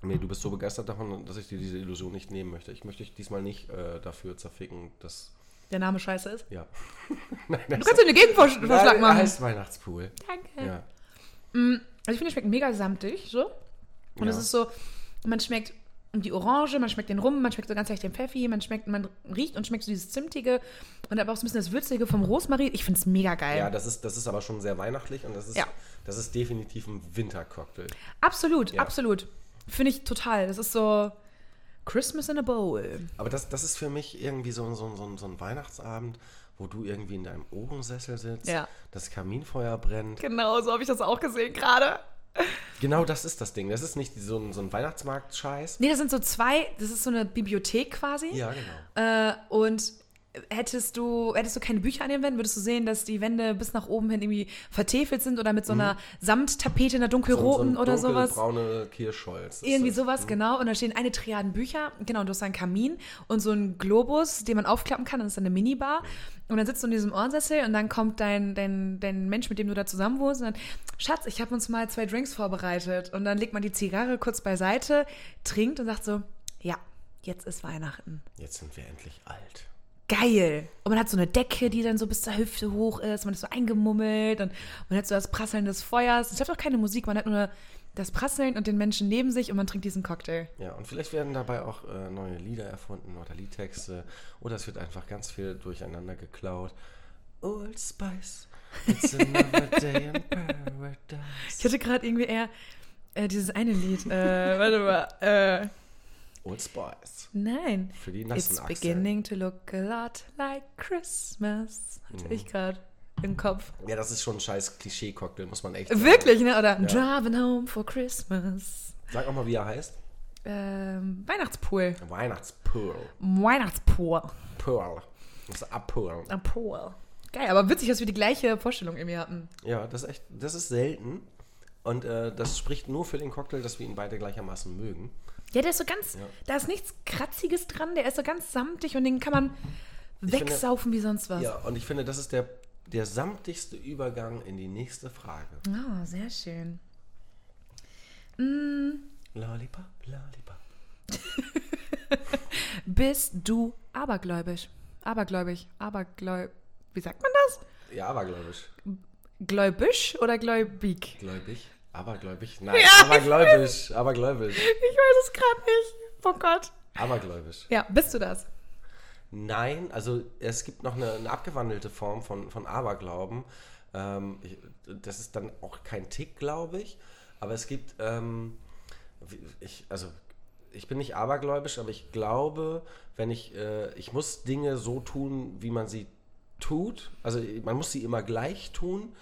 Nee, du bist so begeistert davon, dass ich dir diese Illusion nicht nehmen möchte. Ich möchte dich diesmal nicht äh, dafür zerficken, dass. Der Name scheiße ist. Ja. Nein, du kannst dir einen Gegenvorschlag Nein, machen. heißt Weihnachtspool. Danke. Ja. Also ich finde, es schmeckt mega samtig, so. Und Ja. es ist so, man schmeckt die Orange, man schmeckt den Rum, man schmeckt so ganz leicht den Pfeffi, man schmeckt, man riecht und schmeckt so dieses Zimtige und aber auch so ein bisschen das Würzige vom Rosmarin. Ich finde es mega geil. Ja, das ist, das ist aber schon sehr weihnachtlich und das ist, Ja. das ist definitiv ein Wintercocktail. absolut, Ja. absolut. Finde ich total. Das ist so Christmas in a Bowl. Aber das, das ist für mich irgendwie so, so, so, so ein Weihnachtsabend, wo du irgendwie in deinem Ohrensessel sitzt, Ja. das Kaminfeuer brennt. Genau, so habe ich das auch gesehen gerade. Genau das ist das Ding. Das ist nicht so ein, so ein Weihnachtsmarkt-Scheiß. Nee, das sind so zwei, das ist so eine Bibliothek quasi. Ja, genau. Äh, und hättest du, hättest du keine Bücher an den Wänden, würdest du sehen, dass die Wände bis nach oben hin irgendwie vertefelt sind oder mit so einer Samttapete in der dunkelroten oder sowas. braune Kirschholz. Irgendwie sowas, genau. Und da stehen eine Triaden Bücher, genau, und du hast einen Kamin und so einen Globus, den man aufklappen kann, das ist eine Minibar. Und dann sitzt du in diesem Ohrensessel und dann kommt dein, dein, dein Mensch, mit dem du da zusammen wohnst, und dann, Schatz, ich habe uns mal zwei Drinks vorbereitet. Und dann legt man die Zigarre kurz beiseite, trinkt und sagt so, ja, jetzt ist Weihnachten. Jetzt sind wir endlich alt. Geil. Und man hat so eine Decke, die dann so bis zur Hüfte hoch ist. Man ist so eingemummelt und man hat so das Prasseln des Feuers. Es läuft auch keine Musik, man hat nur das Prasseln und den Menschen neben sich und man trinkt diesen Cocktail. Ja, und vielleicht werden dabei auch äh, neue Lieder erfunden oder Liedtexte. Oder es wird einfach ganz viel durcheinander geklaut. Old Spice, it's another day in paradise. Ich hatte gerade irgendwie eher äh, dieses eine Lied. Äh, warte mal. Old Spice. nein. Für die nassen It's Achseln. beginning to look a lot like Christmas. Hatte Mhm. ich gerade im Kopf. Ja, das ist schon ein scheiß Klischee-Cocktail, muss man echt sagen. Wirklich, ne? Oder Driving home for Christmas. Sag auch mal, wie er heißt. Ähm, Weihnachtspool. Weihnachtspool. Weihnachtspool. Pearl. Das ist Abpool. A Pool. Geil, aber witzig, dass wir die gleiche Vorstellung irgendwie hatten. Ja, das ist echt, das ist selten. Und äh, das spricht nur für den Cocktail, dass wir ihn beide gleichermaßen mögen. Ja, der ist so ganz, Ja. da ist nichts Kratziges dran, der ist so ganz samtig und den kann man finde- wegsaufen wie sonst was. Ja, und ich finde, das ist der, der samtigste Übergang in die nächste Frage. Ah, sehr schön. Mm, Lollipop, Lollipop. bist du abergläubisch? Abergläubig, abergläub... Wie sagt man das? Ja, abergläubisch. Gläubisch oder gläubig? Gläubig? Abergläubig? Nein, Ja, abergläubisch. Abergläubisch. Ich weiß es gerade nicht. Oh Gott. Abergläubisch. Ja, bist du das? Nein, also es gibt noch eine, eine abgewandelte Form von, von Aberglauben. Ähm, ich, das ist dann auch kein Tick, glaube ich. Aber es gibt, ähm, ich, also ich bin nicht abergläubisch, aber ich glaube, wenn ich, äh, ich muss Dinge so tun, wie man sie tut. Also man muss sie immer gleich tun,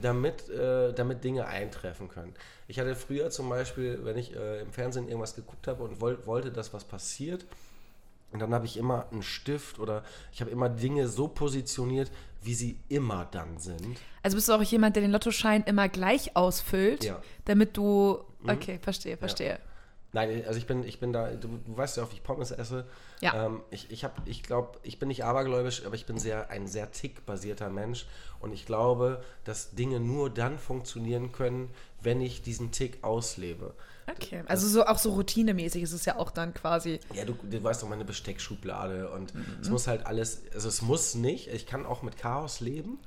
damit, äh, damit Dinge eintreffen können. Ich hatte früher zum Beispiel, wenn ich äh, im Fernsehen irgendwas geguckt habe und woll, wollte, dass was passiert, und dann habe ich immer einen Stift oder ich habe immer Dinge so positioniert, wie sie immer dann sind. Also bist du auch jemand, der den Lottoschein immer gleich ausfüllt, Ja. damit du... Okay, verstehe, verstehe. Nein, also ich bin, ich bin da, du, du weißt ja auch, wie ich Pommes esse. Ja. Ähm, ich ich, hab- ich glaube, ich bin nicht abergläubisch, aber ich bin sehr, ein sehr tickbasierter Mensch. Und ich glaube, dass Dinge nur dann funktionieren können, wenn ich diesen Tick auslebe. Okay, also so auch so routinemäßig ist es ja auch dann quasi. Ja, du, du weißt doch meine Besteckschublade und Mhm. es muss halt alles, also es muss nicht, ich kann auch mit Chaos leben.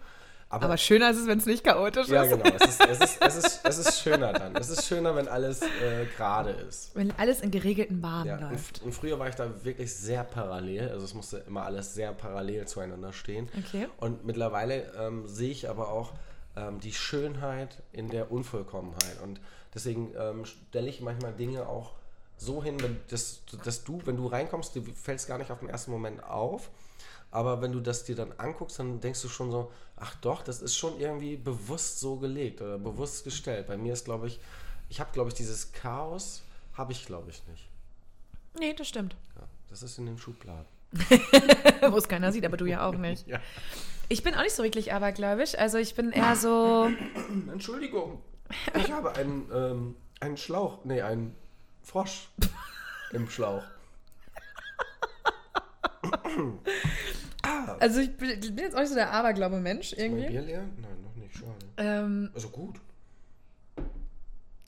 Aber, Aber schöner ist es, wenn es nicht chaotisch ja, ist. genau, es ist, es, ist, es, ist, es ist schöner dann. Es ist schöner, wenn alles äh, gerade ist. Wenn alles in geregelten Bahnen Ja, und, läuft. und früher war ich da wirklich sehr parallel, also es musste immer alles sehr parallel zueinander stehen. Okay. Und mittlerweile ähm, sehe ich aber auch ähm, die Schönheit in der Unvollkommenheit. Und deswegen ähm, stelle ich manchmal Dinge auch so hin, wenn, dass, dass du, wenn du reinkommst, dir fällt es gar nicht auf den ersten Moment auf. Aber wenn du das dir dann anguckst, dann denkst du schon so, ach doch, das ist schon irgendwie bewusst so gelegt oder bewusst gestellt. Bei mir ist, glaube ich, ich habe, glaube ich, dieses Chaos, habe ich, glaube ich, nicht. Nee, das stimmt. Ja, das ist in den Schubladen. Wo es keiner sieht, aber du ja auch nicht. Ja. Ich bin auch nicht so wirklich abergläubisch. Also ich bin eher so. Entschuldigung, ich habe einen, ähm, einen Schlauch, nee, einen Frosch im Schlauch. Also ich bin, ich bin jetzt auch nicht so der Aberglaube-Mensch irgendwie. Bier leer? Nein, noch nicht, schade. Ähm, Also gut.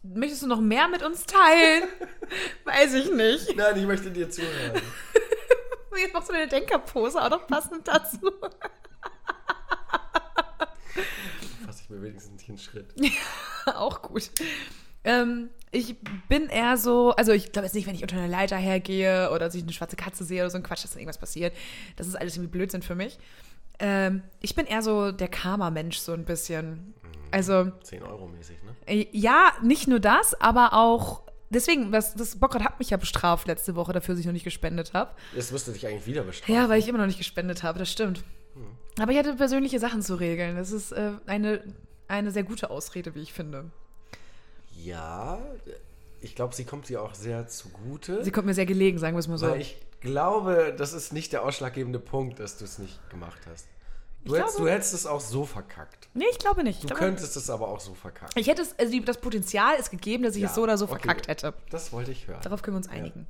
Möchtest du noch mehr mit uns teilen? Weiß ich nicht. Nein, ich möchte dir zuhören. Jetzt machst du eine Denkerpose, auch noch passend dazu. Fasse ich mir wenigstens nicht einen Schritt. auch gut. Ähm, ich bin eher so, also ich glaube jetzt nicht, wenn ich unter einer Leiter hergehe oder dass ich eine schwarze Katze sehe oder so ein Quatsch, dass dann irgendwas passiert. Das ist alles irgendwie Blödsinn für mich. Ähm, ich bin eher so der Karma-Mensch, so ein bisschen. Also, 10 Euro mäßig, ne? äh, ja, nicht nur das, aber auch. Deswegen, das, das Bockrad hat mich ja bestraft letzte Woche dafür, dass ich noch nicht gespendet habe. Jetzt müsste dich eigentlich wieder bestrafen. Ja, weil ich immer noch nicht gespendet habe, das stimmt. Aber ich hatte persönliche Sachen zu regeln. Das ist äh, eine, eine sehr gute Ausrede, wie ich finde. Ja, ich glaube, sie kommt dir auch sehr zugute. Sie kommt mir sehr gelegen, sagen wir es mal so. weil ich glaube, das ist nicht der ausschlaggebende Punkt, dass du es nicht gemacht hast. Du, hättest, glaube- du hättest es auch so verkackt. nee, ich glaube nicht. Ich, Du glaube, könntest es aber auch so verkacken. ich hätte es, also das Potenzial ist gegeben, dass ich Ja, es so oder so okay. verkackt hätte. Das wollte ich hören. Darauf können wir uns einigen.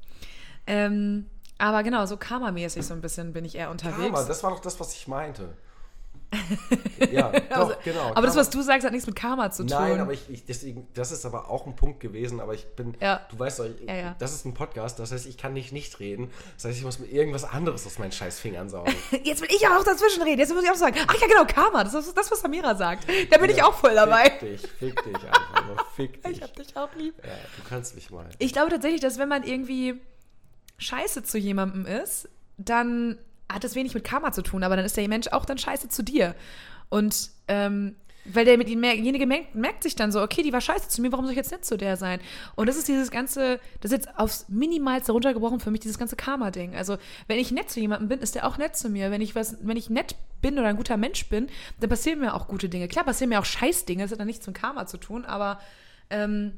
Ähm, aber genau, so Karma-mäßig so ein bisschen bin ich eher unterwegs. Karma, das war doch das, was ich meinte. Ja, doch, Also, genau. aber das, Karma. was du sagst, hat nichts mit Karma zu tun. Nein, aber ich, ich deswegen, das ist aber auch ein Punkt gewesen, aber ich bin, Ja. du weißt doch, ich, Ja, ja. das ist ein Podcast, das heißt, ich kann nicht nicht reden. Das heißt, ich muss mir irgendwas anderes aus meinen scheiß Fingern saugen. Jetzt will ich auch dazwischen reden. Jetzt muss ich auch sagen. Ach ja, genau, Karma. Das ist das, was Samira sagt. Da bin ich auch voll dabei. Fick dich, fick dich einfach nur, fick dich. Ich hab dich auch lieb. Ja, du kannst mich mal. Ich glaube tatsächlich, dass wenn man irgendwie scheiße zu jemandem ist, dann hat das wenig mit Karma zu tun, aber dann ist der Mensch auch dann scheiße zu dir. Und ähm, weil der mit derjenige merkt, merkt sich dann so, okay, die war scheiße zu mir, warum soll ich jetzt nett zu der sein? Und das ist dieses ganze, das ist jetzt aufs Minimalste runtergebrochen für mich, dieses ganze Karma-Ding. Also, wenn ich nett zu jemandem bin, ist der auch nett zu mir. Wenn ich was, wenn ich nett bin oder ein guter Mensch bin, dann passieren mir auch gute Dinge. Klar, passieren mir auch Scheißdinge, das hat dann nichts mit Karma zu tun, aber ähm,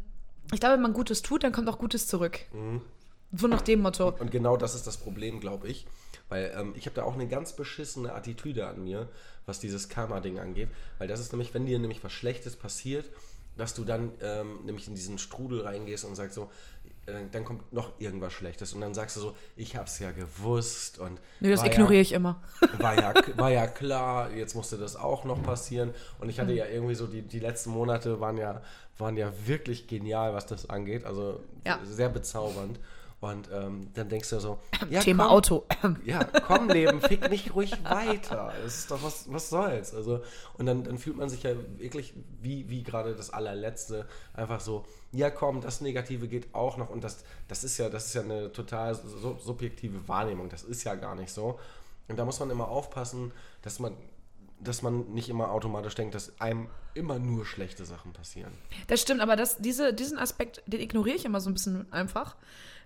ich glaube, wenn man Gutes tut, dann kommt auch Gutes zurück. So nach dem Motto. Und genau das ist das Problem, glaube ich. Weil ähm, ich habe da auch eine ganz beschissene Attitüde an mir, was dieses Karma-Ding angeht. Weil das ist nämlich, wenn dir nämlich was Schlechtes passiert, dass du dann ähm, nämlich in diesen Strudel reingehst und sagst so, äh, dann kommt noch irgendwas Schlechtes. Und dann sagst du so, ich hab's ja gewusst. Und Nö, das ignoriere ja, ich immer. war ja, war ja klar, jetzt musste das auch noch passieren. Und ich hatte Mhm. ja irgendwie so, die, die letzten Monate waren ja, waren ja wirklich genial, was das angeht. Also Ja. sehr bezaubernd. Und ähm, dann denkst du so, ja, Thema komm, Auto. Ja, komm Leben, fick nicht ruhig weiter. Das ist doch was, was soll's. Also, und dann, dann fühlt man sich ja wirklich wie, wie gerade das allerletzte, einfach so, ja komm, das Negative geht auch noch. Und das, das ist ja, das ist ja eine total so, subjektive Wahrnehmung. Das ist ja gar nicht so. Und da muss man immer aufpassen, dass man, dass man nicht immer automatisch denkt, dass einem immer nur schlechte Sachen passieren. Das stimmt, aber das, diese, diesen Aspekt, den ignoriere ich immer so ein bisschen einfach.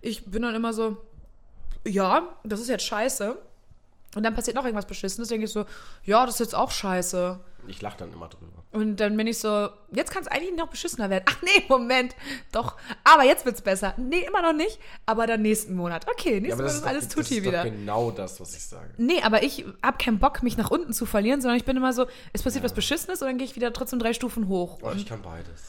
Ich bin dann immer so, ja, das ist jetzt scheiße. Und dann passiert noch irgendwas Beschissenes, denke ich so, ja, das ist jetzt auch scheiße. Ich lache dann immer drüber. Und dann bin ich so, jetzt kann es eigentlich noch beschissener werden. Ach nee, Moment, doch. Aber jetzt wird's besser. Nee, immer noch nicht, aber dann nächsten Monat. Okay, nächsten Monat ist, doch- alles das tutti ist wieder. doch genau das, was ich sage. Nee, aber ich habe keinen Bock, mich nach unten zu verlieren, sondern ich bin immer so, es passiert was Beschissenes und dann gehe ich wieder trotzdem drei Stufen hoch. Oh, ich kann beides.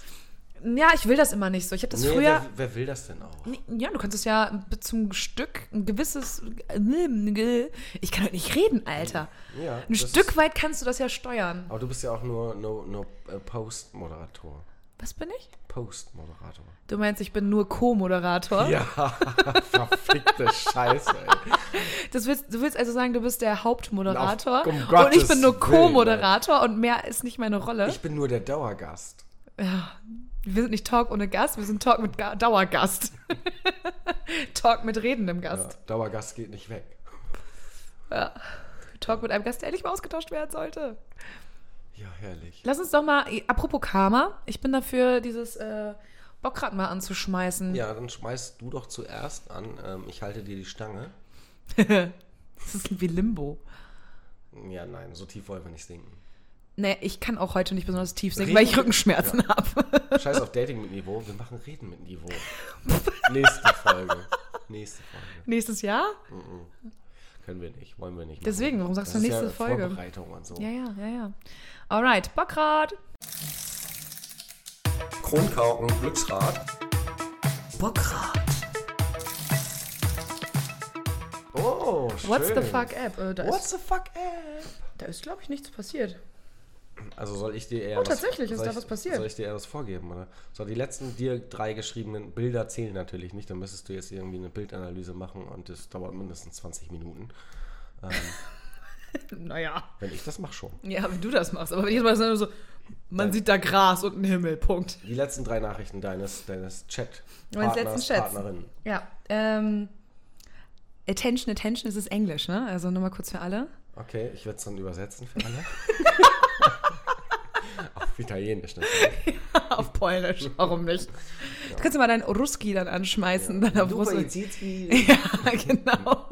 Ja, ich will das immer nicht so. Ich habe das Nee, früher. wer, wer will das denn auch? Ja, du kannst es ja zum Stück ein gewisses. Ich kann heute nicht reden, Alter. Ja, Ein Stück weit kannst du das ja steuern. Aber du bist ja auch nur, nur, nur äh, Post-Moderator. Was bin ich? Post-Moderator. Du meinst, ich bin nur Co-Moderator? Ja, verfickte Scheiße, ey. Das willst, du willst also sagen, du bist der Hauptmoderator um und ich bin nur Co-Moderator und mehr ist nicht meine Rolle. Ich bin nur der Dauergast. ja, wir sind nicht Talk ohne Gast, wir sind Talk mit Ga Dauergast. Talk mit redendem Ja, Gast. Dauergast geht nicht weg. Ja. Talk mit einem Gast, der endlich mal ausgetauscht werden sollte. Ja, herrlich. Lass uns doch mal, apropos Karma, ich bin dafür, dieses äh, Bockrad mal anzuschmeißen. Ja, dann schmeißt du doch zuerst an. Ähm, ich halte dir die Stange. Das ist wie Limbo. Ja, nein, so tief wollen wir nicht sinken. Nee, ich kann auch heute nicht besonders tief singen, Reden weil ich Rückenschmerzen habe. Scheiß auf Dating mit Niveau, wir machen Reden mit Niveau. Nächste Folge. Nächste Folge. Nächstes Jahr? Können wir nicht, wollen wir nicht. Deswegen, machen. warum sagst Das du nächste ja Folge? Vorbereitung und so. Ja, ja, ja, ja. Alright, Bockrad. Kronkauken, Glücksrad. Bockrad. Oh, schön. What's the fuck app? Äh, What's the fuck, ey? da ist, glaube ich, nichts passiert. Also soll ich dir eher Oh, was- tatsächlich, ist soll da ich, was passiert? Soll ich dir eher was vorgeben, oder? So, die letzten dir drei geschriebenen Bilder zählen natürlich nicht. Dann müsstest du jetzt irgendwie eine Bildanalyse machen und das dauert mindestens 20 Minuten. Naja. Wenn ich das mache, schon. Ja, wenn du das machst. Aber jedes Mal ist es nur so, man sieht da Gras und einen Himmel, Punkt. Die letzten drei Nachrichten deines, deines Chat. Meines letzten Chats. Partnerin. Ja, ähm, Attention, Attention, ist es Englisch, ne? Also nur mal kurz für alle. Okay, ich werde es dann übersetzen für alle. Auf Italienisch natürlich. auf Polnisch, warum nicht? Du kannst ja mal deinen Ruski dann anschmeißen, dann auf Du Russisch. Ja, genau.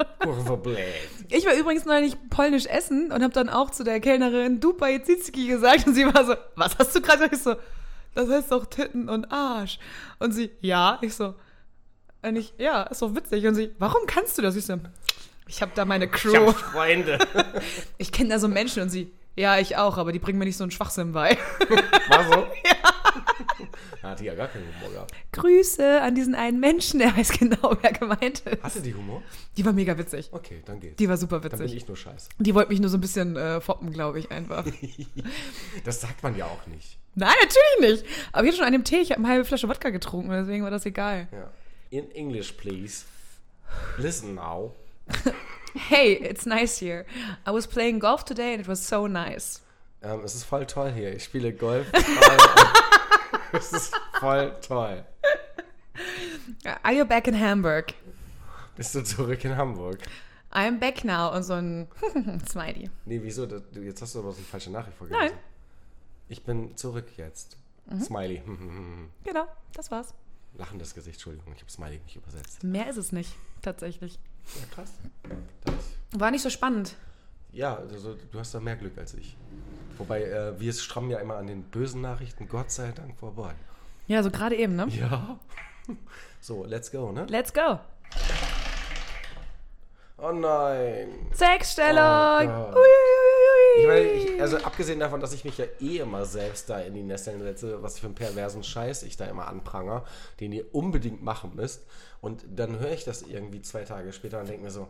Ich war übrigens neulich polnisch essen und habe dann auch zu der Kellnerin Dupa gesagt und sie war so, was hast du gerade? Ich so, das heißt doch Titten und Arsch. Und sie, ja. Ich so, und ich, ja, ist doch witzig. Und sie, warum kannst du das? Ich so, ich habe da meine Ich Crew. hab Freunde. Ich kenne da so Menschen und sie, ja, ich auch, aber die bringen mir nicht so einen Schwachsinn bei. War so? Ja. Hat die ja gar keinen Humor gehabt. Grüße an diesen einen Menschen, der weiß genau, wer gemeint ist. Hatte die Humor? Die war mega witzig. Okay, dann geht's. Die war super dann bin witzig. ich nur scheiße. Die wollte mich nur so ein bisschen äh, foppen, glaube ich, einfach. Das sagt man ja auch nicht. Nein, natürlich nicht. Aber ich hatte schon an dem Tee, ich habe eine halbe Flasche Wodka getrunken, deswegen war das egal. Ja. In English, please. Listen now. Hey, it's nice here. I was playing golf today and it was so nice. Ähm, es ist voll toll hier. Ich spiele Golf. es ist voll toll. Are you back in Hamburg? Bist du zurück in Hamburg? I'm back now. Und so ein Smiley. Nee, wieso? Das- Jetzt hast du aber so eine falsche Nachricht vorgelesen. Nein. Ich bin zurück jetzt. Smiley. Genau, das war's. Lachendes Gesicht, Entschuldigung, ich habe Smiley nicht übersetzt. Mehr ist es nicht, tatsächlich. Ja, krass. Das, War nicht so spannend. ja, also, du hast da mehr Glück als ich. Wobei, äh, wir strammen ja immer an den bösen Nachrichten, Gott sei Dank, vorbei. Ja, so gerade eben, ne? Ja. So, let's go, ne? Let's go. Oh nein. Sexstellung. Oh Gott. Uiuiui. Ich meine, ich, also abgesehen davon, dass ich mich ja eh immer selbst da in die Nesseln setze, was für einen perversen Scheiß ich da immer anpranger, den ihr unbedingt machen müsst. Und dann höre ich das irgendwie zwei Tage später und denke mir so,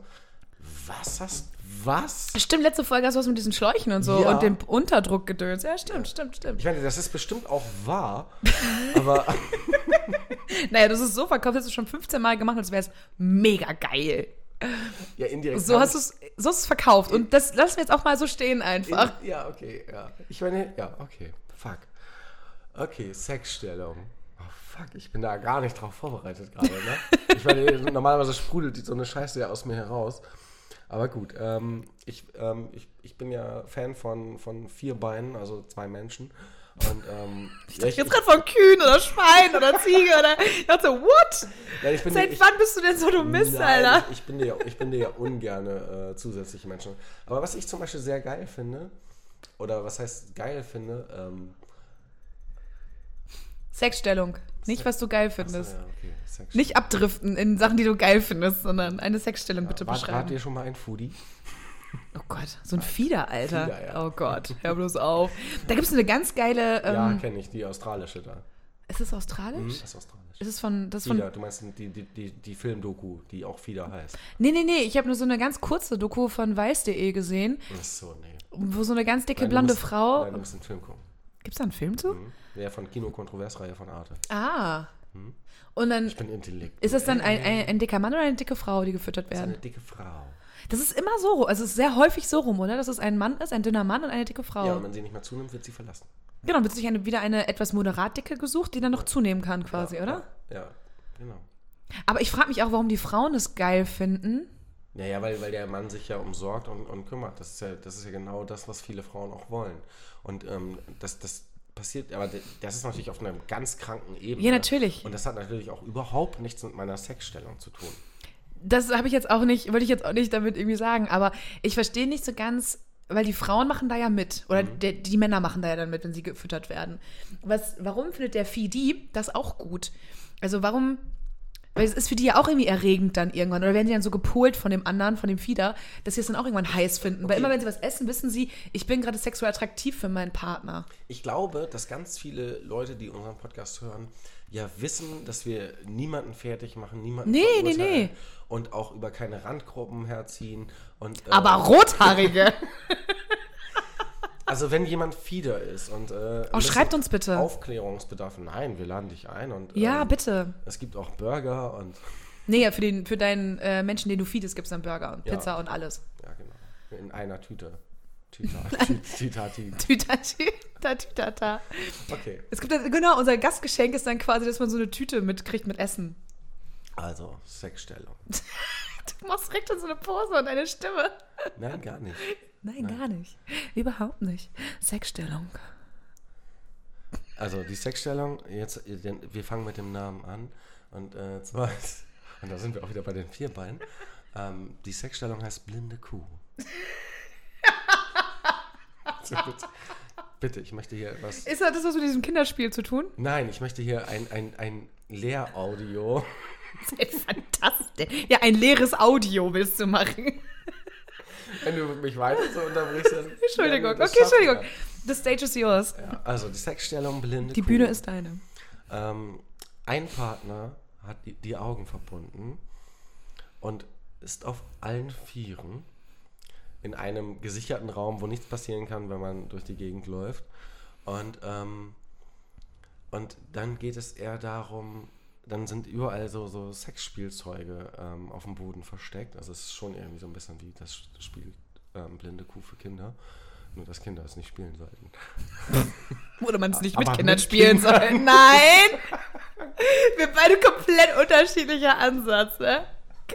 was hast, was? Stimmt, letzte Folge hast du was mit diesen Schläuchen und so Ja. und dem Unterdruck gedöns. Ja, stimmt, stimmt, stimmt. Ich meine, das ist bestimmt auch wahr, aber Naja, das ist so verkauft, hast du schon 15 Mal gemacht, als wäre es mega geil. Ja, indirekt. So hast du es so hast verkauft. Und das lassen wir jetzt auch mal so stehen einfach. In, ja, okay, ja. Ich meine, ja, okay. Fuck. Okay, Sexstellung. Oh, fuck, ich bin da gar nicht drauf vorbereitet gerade, ne? Ich meine, normalerweise sprudelt so eine Scheiße ja aus mir heraus. Aber gut, ähm, ich, ähm, ich, ich bin ja Fan von, von vier Beinen, also zwei Menschen. Und ähm, ja, Ich jetzt gerade von Kühen oder Schwein oder Ziege oder. Ich dachte so, what? ja, ich Seit ich, wann bist du denn so du Mist, Nein, Alter? Ich, ich, bin dir, ja- ich bin dir ja ungerne äh, zusätzliche Menschen. Aber was ich zum Beispiel sehr geil finde, oder was heißt geil finde, ähm, Sexstellung. Nicht, was du geil findest. ja, okay, Nicht abdriften in Sachen, die du geil findest, sondern eine Sexstellung bitte Wart, wart beschreiben. ihr schon mal ein Foodie? Oh Gott, so ein Fieder, Alter. Fieder, ja. Oh Gott, hör bloß auf. Da gibt es eine ganz geile. ja, Ähm, kenne ich, die australische da. ist es australisch? Mhm, das ist australisch. Ist es von. Das ist von Fieder, du meinst die, die, die, die Filmdoku, die auch Fieder heißt. nee, nee, nee. Ich habe nur so eine ganz kurze Doku von weiß.de gesehen, Ach so, nee. wo so eine ganz dicke Nein, blonde musst- Frau. Nein, du musst einen Film gucken. Gibt es da einen Film zu? Mhm. Der von Kino-Kontroversreihe von Arte. Ah. Und dann Ich bin intellekt. ist das dann ein, ein, ein dicker Mann oder eine dicke Frau, die gefüttert Das ist werden? eine dicke Frau. Das ist immer so, also es ist sehr häufig so rum, oder? Dass es ein Mann ist, ein dünner Mann und eine dicke Frau. Ja, wenn man sie nicht mehr zunimmt, wird sie verlassen. genau, wird sich eine, wieder eine etwas moderat dicke gesucht, die dann noch zunehmen kann quasi, ja, oder? Ja, ja, genau. Aber ich frage mich auch, warum die Frauen es geil finden. Naja, weil, weil der Mann sich ja umsorgt und, und kümmert. Das ist, ja, das ist ja genau das, was viele Frauen auch wollen. Und ähm, das, das passiert, aber das ist natürlich auf einer ganz kranken Ebene. Ja, natürlich. Und das hat natürlich auch überhaupt nichts mit meiner Sexstellung zu tun. Das habe ich jetzt auch nicht, wollte ich jetzt auch nicht damit irgendwie sagen, aber ich verstehe nicht so ganz, weil die Frauen machen da ja mit. Oder Mhm. der, die Männer machen da ja dann mit, wenn sie gefüttert werden. Was, warum findet der Fidi das auch gut? Also warum. Weil es ist für die ja auch irgendwie erregend dann irgendwann. Oder werden die dann so gepolt von dem anderen, von dem Fieder, dass sie es dann auch irgendwann heiß finden. Weil Okay. immer wenn sie was essen, wissen sie, ich bin gerade sexuell attraktiv für meinen Partner. Ich glaube, dass ganz viele Leute, die unseren Podcast hören, ja wissen, dass wir niemanden fertig machen, niemanden Nee, nee, nee. und auch über keine Randgruppen herziehen. Und, äh, Aber Rothaarige! Also wenn jemand Fieder ist und äh, Oh, schreibt uns bitte. Aufklärungsbedarf. Nein, wir laden dich ein und Ja, ähm, bitte. es gibt auch Burger und Nee, ja, für, den, für deinen äh, Menschen, den du feedest, gibt es dann Burger und Ja. Pizza und alles. ja genau in einer Tüte. Tüta, Tü- Tütati. Tütata, tütata. Okay, Es gibt dann, genau, unser Gastgeschenk ist dann quasi, dass man so eine Tüte mitkriegt mit Essen. also Sexstellung. Du machst direkt so eine Pose und eine Stimme. Nein, gar nicht. Nein, gar nicht. Überhaupt nicht. Sexstellung. Also die Sexstellung, jetzt, wir fangen mit dem Namen an. Und äh, zwar, und da sind wir auch wieder bei den Vierbeinen. Ähm, die Sexstellung heißt blinde Kuh. also bitte, bitte, ich möchte hier etwas. Ist das was mit diesem Kinderspiel zu tun? Nein, ich möchte hier ein, ein, ein ist fantastisch. Ja, ein leeres Audio willst du machen. Wenn du mich weiter so unterbrichst, dann. Entschuldigung. Okay, Entschuldigung. The stage is yours. Ja. Also die Sexstellung blinde Die Kuh. Bühne ist deine. Ähm, ein Partner hat die, die Augen verbunden und ist auf allen Vieren in einem gesicherten Raum, wo nichts passieren kann, wenn man durch die Gegend läuft. Und, ähm, und dann geht es eher darum, dann sind überall so, so Sexspielzeuge ähm, auf dem Boden versteckt. Also es ist schon irgendwie so ein bisschen wie das Spiel ähm, Blinde Kuh für Kinder. Nur, dass Kinder es nicht spielen sollten. Oder man es nicht mit Kindern mit spielen Kindern. soll. Nein! Wir beide komplett unterschiedlicher Ansatz, ne?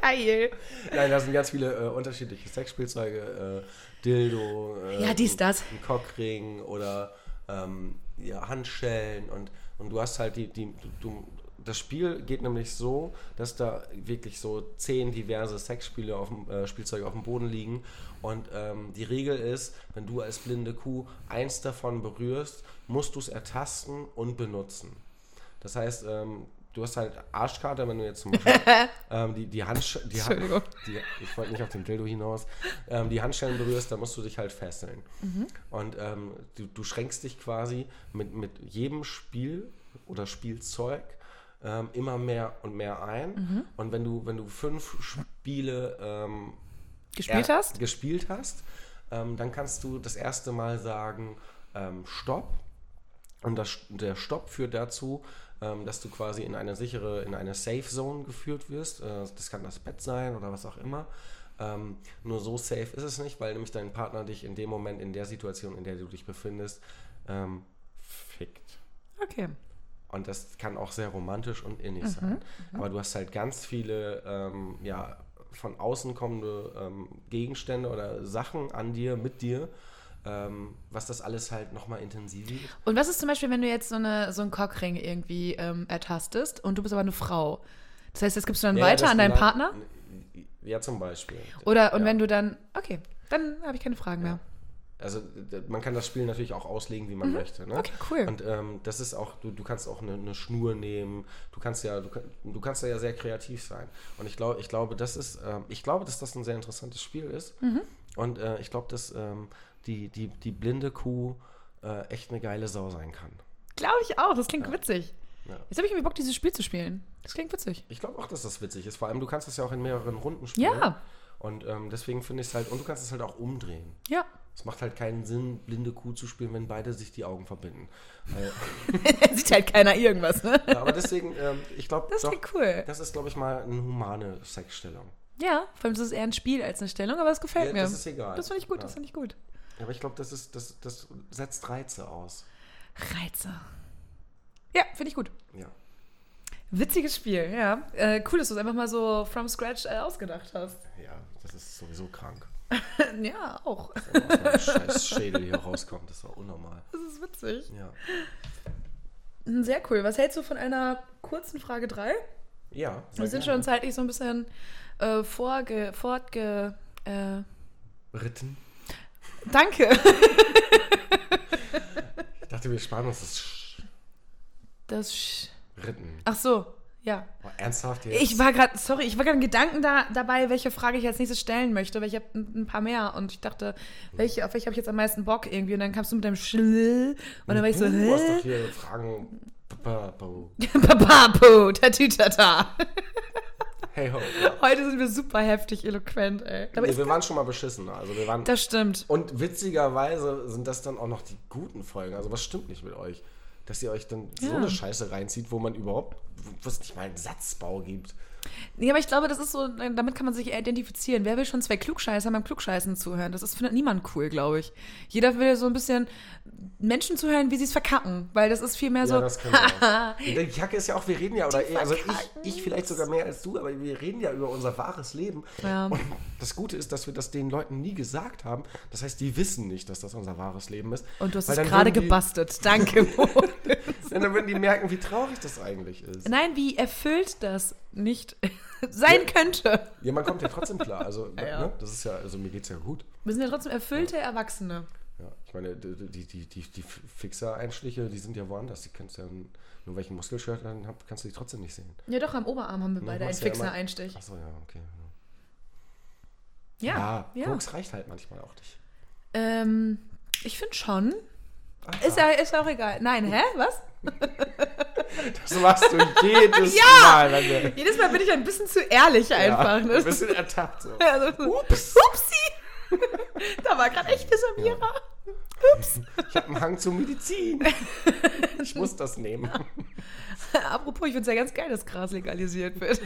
Geil. Nein, da sind ganz viele äh, unterschiedliche Sexspielzeuge. Äh, Dildo, äh, Ja, dies, das. Ein Cockring oder ähm, ja, Handschellen. Und, und du hast halt die, die du, das Spiel geht nämlich so, dass da wirklich so zehn diverse Sexspiele auf dem, äh, Spielzeuge auf dem Boden liegen. Und ähm, die Regel ist, wenn du als blinde Kuh eins davon berührst, musst du es ertasten und benutzen. Das heißt, ähm, du hast halt Arschkarte, wenn du jetzt zum Beispiel ähm, die, die Handsch die, Entschuldigung. die, ich wollte nicht auf den Dildo hinaus, ähm, die Handschellen berührst, dann musst du dich halt fesseln. Und ähm, du, du schränkst dich quasi mit, mit jedem Spiel oder Spielzeug ähm, immer mehr und mehr ein. Und wenn du, wenn du fünf Spiele ähm, Gespielt hast? gespielt hast, ähm, dann kannst du das erste Mal sagen, Stopp. Und das, der Stopp führt dazu, ähm, dass du quasi in eine sichere, in eine Safe Zone geführt wirst. Äh, das kann das Bett sein oder was auch immer. Ähm, nur so safe ist es nicht, weil nämlich dein Partner dich in dem Moment, in der Situation, in der du dich befindest, ähm, fickt. Okay. Und das kann auch sehr romantisch und innig sein. Aber du hast halt ganz viele ähm, ja, von außen kommende ähm, Gegenstände oder Sachen an dir, mit dir, ähm, was das alles halt nochmal intensiviert. Und was ist zum Beispiel, wenn du jetzt so, eine, so einen Cockring irgendwie ähm, ertastest und du bist aber eine Frau? Das heißt, das gibst du dann Ja, weiter an deinen land- Partner? Ja, zum Beispiel. Oder, und ja. wenn du dann, okay, dann habe ich keine Fragen mehr. Also man kann das Spiel natürlich auch auslegen, wie man möchte. Ne? Okay, cool. Und ähm, das ist auch, du, du kannst auch eine, eine Schnur nehmen, du kannst ja, du, du kannst ja sehr kreativ sein. Und ich glaube, ich glaube, das ist, ähm, ich glaube, dass das ein sehr interessantes Spiel ist. Mhm. Und äh, ich glaube, dass ähm, die, die, die blinde Kuh äh, echt eine geile Sau sein kann. Glaube ich auch, das klingt witzig. Ja. Jetzt habe ich irgendwie Bock, dieses Spiel zu spielen. Das klingt witzig. Ich glaube auch, dass das witzig ist. Vor allem, du kannst das ja auch in mehreren Runden spielen. Ja. Und ähm, deswegen finde ich es halt, und du kannst es halt auch umdrehen. Ja. Es macht halt keinen Sinn, blinde Kuh zu spielen, wenn beide sich die Augen verbinden. Sieht halt keiner irgendwas, ne? ja, aber deswegen, ähm, ich glaube, Das klingt cool. das ist, glaube ich, mal eine humane Sexstellung. Ja, vor allem ist es eher ein Spiel als eine Stellung, aber es gefällt Ja, mir. das ist egal. Das finde ich gut, das Ja. finde ich gut. Aber ich glaube, das, ist, das, das setzt Reize aus. Reize. Ja, finde ich gut. Ja. Witziges Spiel, ja. Äh, cool, dass du es einfach mal so from scratch äh, ausgedacht hast. Ja, das ist sowieso krank. ja, auch. Meinem scheiß Schädel hier rauskommt, das war unnormal. Das ist witzig. Ja. Hm, Sehr cool. Was hältst du von einer kurzen Frage 3? Ja. sehr Wir sind gerne. schon zeitlich so ein bisschen äh, vorge, fortge. Äh, Ritten. Danke. Ich dachte, wir sparen uns das Sch Das. Sch Ritten. Ach so, ja. Oh, ernsthaft jetzt? Ich war gerade, sorry, ich war gerade in Gedanken da, dabei, welche Frage ich als nächstes stellen möchte, weil ich habe ein, ein paar mehr und ich dachte, welche, auf welche habe ich jetzt am meisten Bock irgendwie und dann kamst du mit deinem Schlill und dann war ich so, Du hast doch hier Fragen. Papapo. Papapo, Tatütata. Hey ho. Heute sind wir super heftig eloquent, ey. Aber Nee, wir waren schon mal beschissen. Also wir waren. das stimmt. Und witzigerweise sind das dann auch noch die guten Folgen. Also was stimmt nicht mit euch? Dass ihr euch dann so Ja. eine Scheiße reinzieht, wo man überhaupt, wo es nicht mal einen Satzbau gibt. Nee, aber ich glaube, das ist so, damit kann man sich identifizieren. Wer will schon zwei Klugscheißer beim Klugscheißen zuhören? Das ist, findet niemand cool, glaube ich. Jeder will so ein bisschen Menschen zuhören, wie sie es verkacken. Weil das ist viel mehr so. Ja, das wir auch. Die Kacke ist ja auch, wir reden ja, oder also ich, ich vielleicht sogar mehr als du, aber wir reden ja über unser wahres Leben. Ja. Und das Gute ist, dass wir das den Leuten nie gesagt haben. Das heißt, die wissen nicht, dass das unser wahres Leben ist. Und du hast es gerade gebastelt. Danke, Mo. Dann würden die merken, wie traurig das eigentlich ist. Nein, wie erfüllt das nicht sein könnte. Ja, man kommt ja trotzdem klar. Also, Ja. Ne, das ist ja, also mir geht's ja gut. Wir sind ja trotzdem erfüllte Erwachsene. Ja, ich meine, die, die, die, die, Fixer-Einstiche, die sind ja woanders. Die kannst ja, nur ein Muskelshirt dann habe, kannst du die trotzdem nicht sehen. Ja, doch, am Oberarm haben wir Ja, beide einen hast ja Fixer-Einstich. Achso, ja, okay. Ja, Ja, ja. Koks reicht halt manchmal auch nicht. Ähm, ich finde schon. Ach, Ist ja, ist ja auch egal. Nein, hä? Was? Das machst du jedes Ja! Mal. Wir, Jedes Mal bin ich ein bisschen zu ehrlich einfach. ja, ne? ein bisschen ertappt. So. Also, Ups. Upsi! da war gerade echt eine Samira. Ups. Ich habe einen Hang zur Medizin. Ich muss das nehmen. Apropos, ich finde es ja ganz geil, dass Gras legalisiert wird.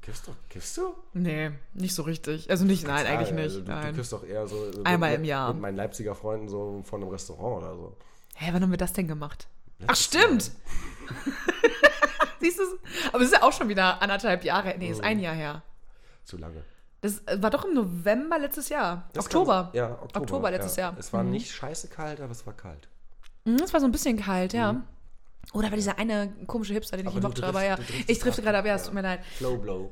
Kiffst du? Kiffst du? Nee, nicht so richtig. Also nicht, nein, eigentlich Ja, nicht. also Du, du nein. kiffst doch eher so Einmal mit, im Jahr. mit meinen Leipziger Freunden so von einem Restaurant oder so. Hä, wann haben wir das denn gemacht? Ach, Letztes stimmt! Siehst du? Aber es ist ja auch schon wieder anderthalb Jahre. Nee, ist ein Jahr her. Zu lange. Das war doch im November letztes Jahr. Das Oktober. Kann, ja, Oktober. Oktober letztes ja. Jahr. Es war nicht scheiße kalt, aber es war kalt. Mhm, Es war so ein bisschen kalt, ja. Oh, da war dieser eine komische Hipster, den ich Mhm. Aber aber drift- ja. Ich drifte ab. gerade ab, ja, es Ja. tut mir leid. Flow Blow.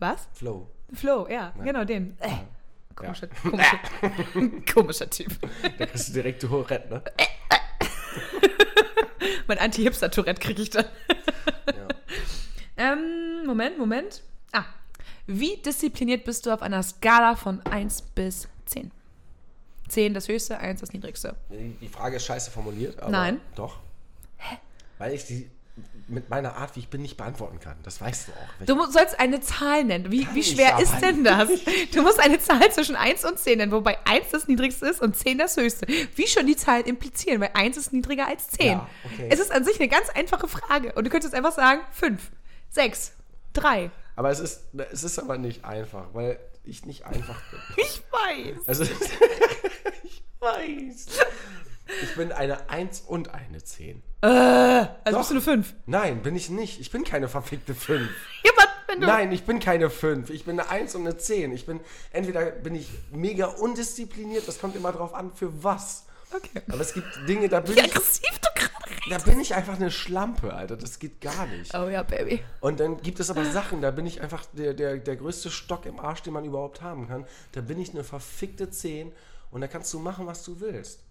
Was? Flow. Flo, ja, genau den. Äh, komischer, komischer, komischer Typ. Da kriegst du direkt Tourette, ne? Mein Anti-Hipster-Tourette kriege ich dann. Ja. Ähm, Moment, Moment. Ah. Wie diszipliniert bist du auf einer Skala von 1 bis 10? 10 das höchste, 1 das niedrigste. Die die Frage ist scheiße formuliert, aber. Nein. Doch. Hä? Weil ich die mit meiner Art, wie ich bin, nicht beantworten kann. Das weißt du auch. Du sollst eine Zahl nennen. Wie, wie schwer ist denn das? Du musst eine Zahl zwischen 1 und 10 nennen, wobei 1 das niedrigste ist und 10 das höchste. Wie schon die Zahlen implizieren, weil 1 ist niedriger als 10. Ja, okay. Es ist an sich eine ganz einfache Frage. Und du könntest einfach sagen 5, 6, 3. aber es ist, es ist aber nicht einfach, weil ich nicht einfach bin. Ich weiß. Also, ich weiß. Ich bin eine 1 und eine 10. Also Doch. bist du eine 5. Nein, bin ich nicht. Ich bin keine verfickte 5. Ja, aber wenn du. Nein, ich bin keine 5. Ich bin eine 1 und eine 10. Ich bin, entweder bin ich mega undiszipliniert, das kommt immer drauf an, für was. Okay. Aber es gibt Dinge, da bin Wie ich, aggressiv du gerade da bin ich einfach eine Schlampe, Alter. Das geht gar nicht. Oh ja, Baby. Und dann gibt es aber Sachen, da bin ich einfach der, der, der größte Stock im Arsch, den man überhaupt haben kann. Da bin ich eine verfickte 10 und da kannst du machen, was du willst.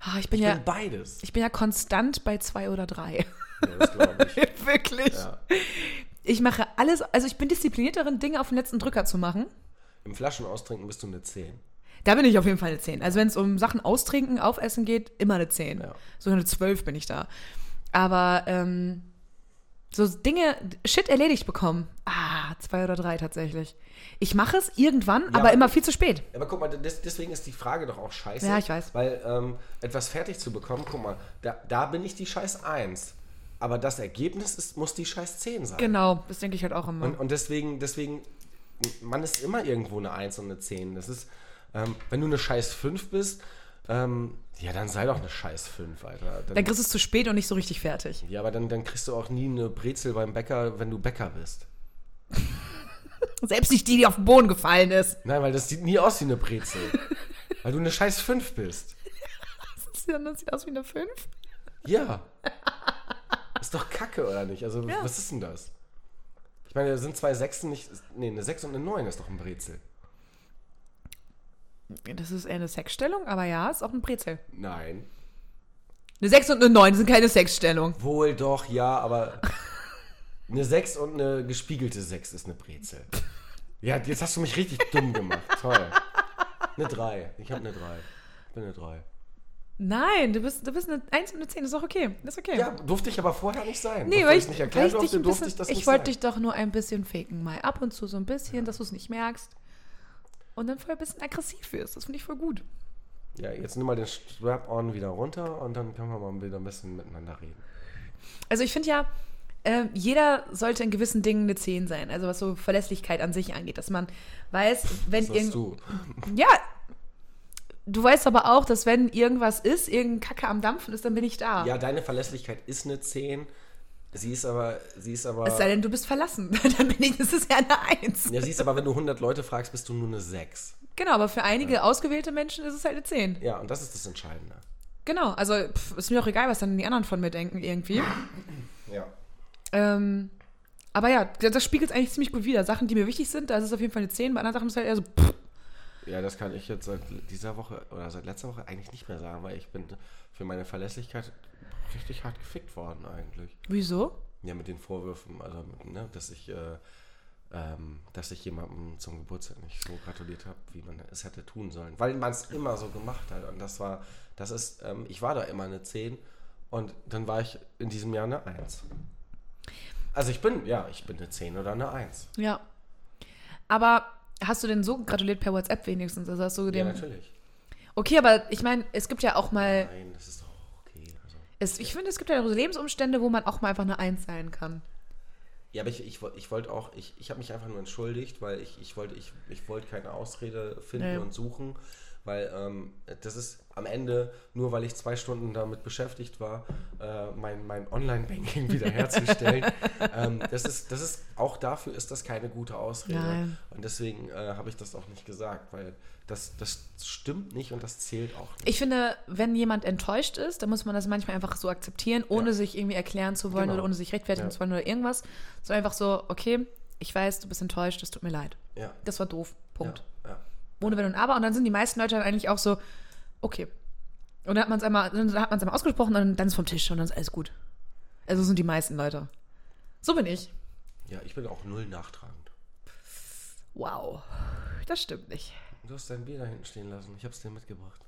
Ah, ich bin Ich ja. bin beides. Ich bin ja konstant bei 2 oder 3. Ja, das glaube ich. Wirklich. Ja. Ich mache alles, also ich bin diszipliniert darin, Dinge auf den letzten Drücker zu machen. Im Flaschen austrinken bist du eine 10. Da bin ich auf jeden Fall eine 10. Also wenn es um Sachen austrinken, aufessen geht, immer eine 10. Ja. So eine 12 bin ich da. Aber ähm, so Dinge, Shit erledigt bekommen. Ah, zwei oder drei tatsächlich. Ich mache es irgendwann, aber aber- immer viel zu spät. Aber guck mal, des, deswegen ist die Frage doch auch scheiße. Ja, ich weiß. Weil ähm, etwas fertig zu bekommen, guck mal, da, da bin ich die scheiß 1. Aber das Ergebnis ist, muss die scheiß 10 sein. Genau, das denke ich halt auch immer. Und, und deswegen, deswegen, man ist immer irgendwo eine 1 und eine 10. Das ist, ähm, wenn du eine scheiß 5 bist, ähm, ja, dann sei doch eine scheiß 5, Alter. Dann, Dann kriegst du es zu spät und nicht so richtig fertig. ja, aber dann, dann kriegst du auch nie eine Brezel beim Bäcker, wenn du Bäcker bist. Selbst nicht die, die auf den Boden gefallen ist. Nein, weil das sieht nie aus wie eine Brezel. weil du eine scheiß 5 bist. Das sieht aus wie eine 5. Ja. Ist doch kacke, oder nicht? Also, Ja. was ist denn das? Ich meine, da sind zwei Sechsen nicht. Nee, eine 6 und eine 9 ist doch ein Brezel. Das ist eher eine Sexstellung, aber ja, ist auch ein Brezel. Nein. Eine 6 und eine 9 sind keine Sexstellung. Wohl doch, ja, aber. Eine 6 und eine gespiegelte 6 ist eine Brezel. Ja, jetzt hast du mich richtig dumm gemacht. Toll. Eine 3. Ich habe eine 3. Ich bin eine 3. Nein, du bist, du bist eine 1 und eine 10, das ist auch okay. Das ist okay. Ja, durfte ich aber vorher nicht sein. Nee, weil ich, nicht erklären ich durfte, ein durfte ich das ich nicht wollte sein. dich doch nur ein bisschen faken, mal ab und zu so ein bisschen, dass du es nicht merkst. Und dann voll ein bisschen aggressiv wirst. Das finde ich voll gut. Ja, jetzt nimm mal den Strap-on wieder runter und dann können wir mal wieder ein bisschen miteinander reden. Also ich finde ja, äh, jeder sollte in gewissen Dingen eine 10 sein. Also was so Verlässlichkeit an sich angeht. Dass man weiß, wenn irgend... du. Ja, du weißt aber auch, dass wenn irgendwas ist, irgendein Kacke am Dampfen ist, dann bin ich da. Ja, deine Verlässlichkeit ist eine 10. Sie ist aber, sie ist aber, Es sei denn, du bist verlassen. dann bin ich, das ist ja eine 1. ja, sie ist aber, wenn du 100 Leute fragst, bist du nur eine 6. Genau, aber für einige ausgewählte Menschen ist es halt eine 10. Ja, und das ist das Entscheidende. Genau, also pff, ist mir auch egal, was dann die anderen von mir denken irgendwie. Ja. Ähm, aber ja, das das spiegelt es eigentlich ziemlich gut wider. Sachen, die mir wichtig sind, da ist es auf jeden Fall eine 10. Bei anderen Sachen ist es halt eher so, pff, Ja, das kann ich jetzt seit dieser Woche oder seit letzter Woche eigentlich nicht mehr sagen, weil ich bin für meine Verlässlichkeit richtig hart gefickt worden eigentlich. wieso? Ja, mit den Vorwürfen, also ne, dass ich, äh, ähm, dass ich jemandem zum Geburtstag nicht so gratuliert habe, wie man es hätte tun sollen. Weil man es immer so gemacht hat. Und das war, das ist, ähm, ich war da immer eine 10 und dann war ich in diesem Jahr eine 1. Also ich bin, ja, ich bin eine 10 oder eine 1. Ja. Aber hast du denn so gratuliert per WhatsApp wenigstens? Also hast du Ja, dem. natürlich. okay, aber ich meine, es gibt ja auch mal. Nein, das ist doch. Es, ich finde, es gibt ja so Lebensumstände, wo man auch mal einfach eine Eins sein kann. Ja, aber ich, ich, ich wollte auch, ich, ich habe mich einfach nur entschuldigt, weil ich, ich wollte ich, ich wollte keine Ausrede finden Nee. und suchen, weil ähm, das ist am Ende, nur weil ich zwei Stunden damit beschäftigt war, äh, mein, mein Online-Banking wiederherzustellen. ähm, das, ist, das ist, auch dafür ist das keine gute Ausrede. Nein. Und deswegen äh, habe ich das auch nicht gesagt, weil das, das stimmt nicht und das zählt auch nicht. Ich finde, wenn jemand enttäuscht ist, dann muss man das manchmal einfach so akzeptieren, ohne Ja. sich irgendwie erklären zu wollen Genau. oder ohne sich rechtfertigen Ja. zu wollen oder irgendwas. So einfach so, okay, ich weiß, du bist enttäuscht, es tut mir leid. Ja. Das war doof. Punkt. Ja. Ohne Wenn und Aber. Und dann sind die meisten Leute dann eigentlich auch so, okay. Und dann hat man es einmal, dann hat man es einmal ausgesprochen und dann ist vom Tisch und dann ist alles gut. Also so sind die meisten Leute. So bin ich. ja, ich bin auch null nachtragend. Wow. Das stimmt nicht. Du hast dein Bier da hinten stehen lassen. Ich habe es dir mitgebracht.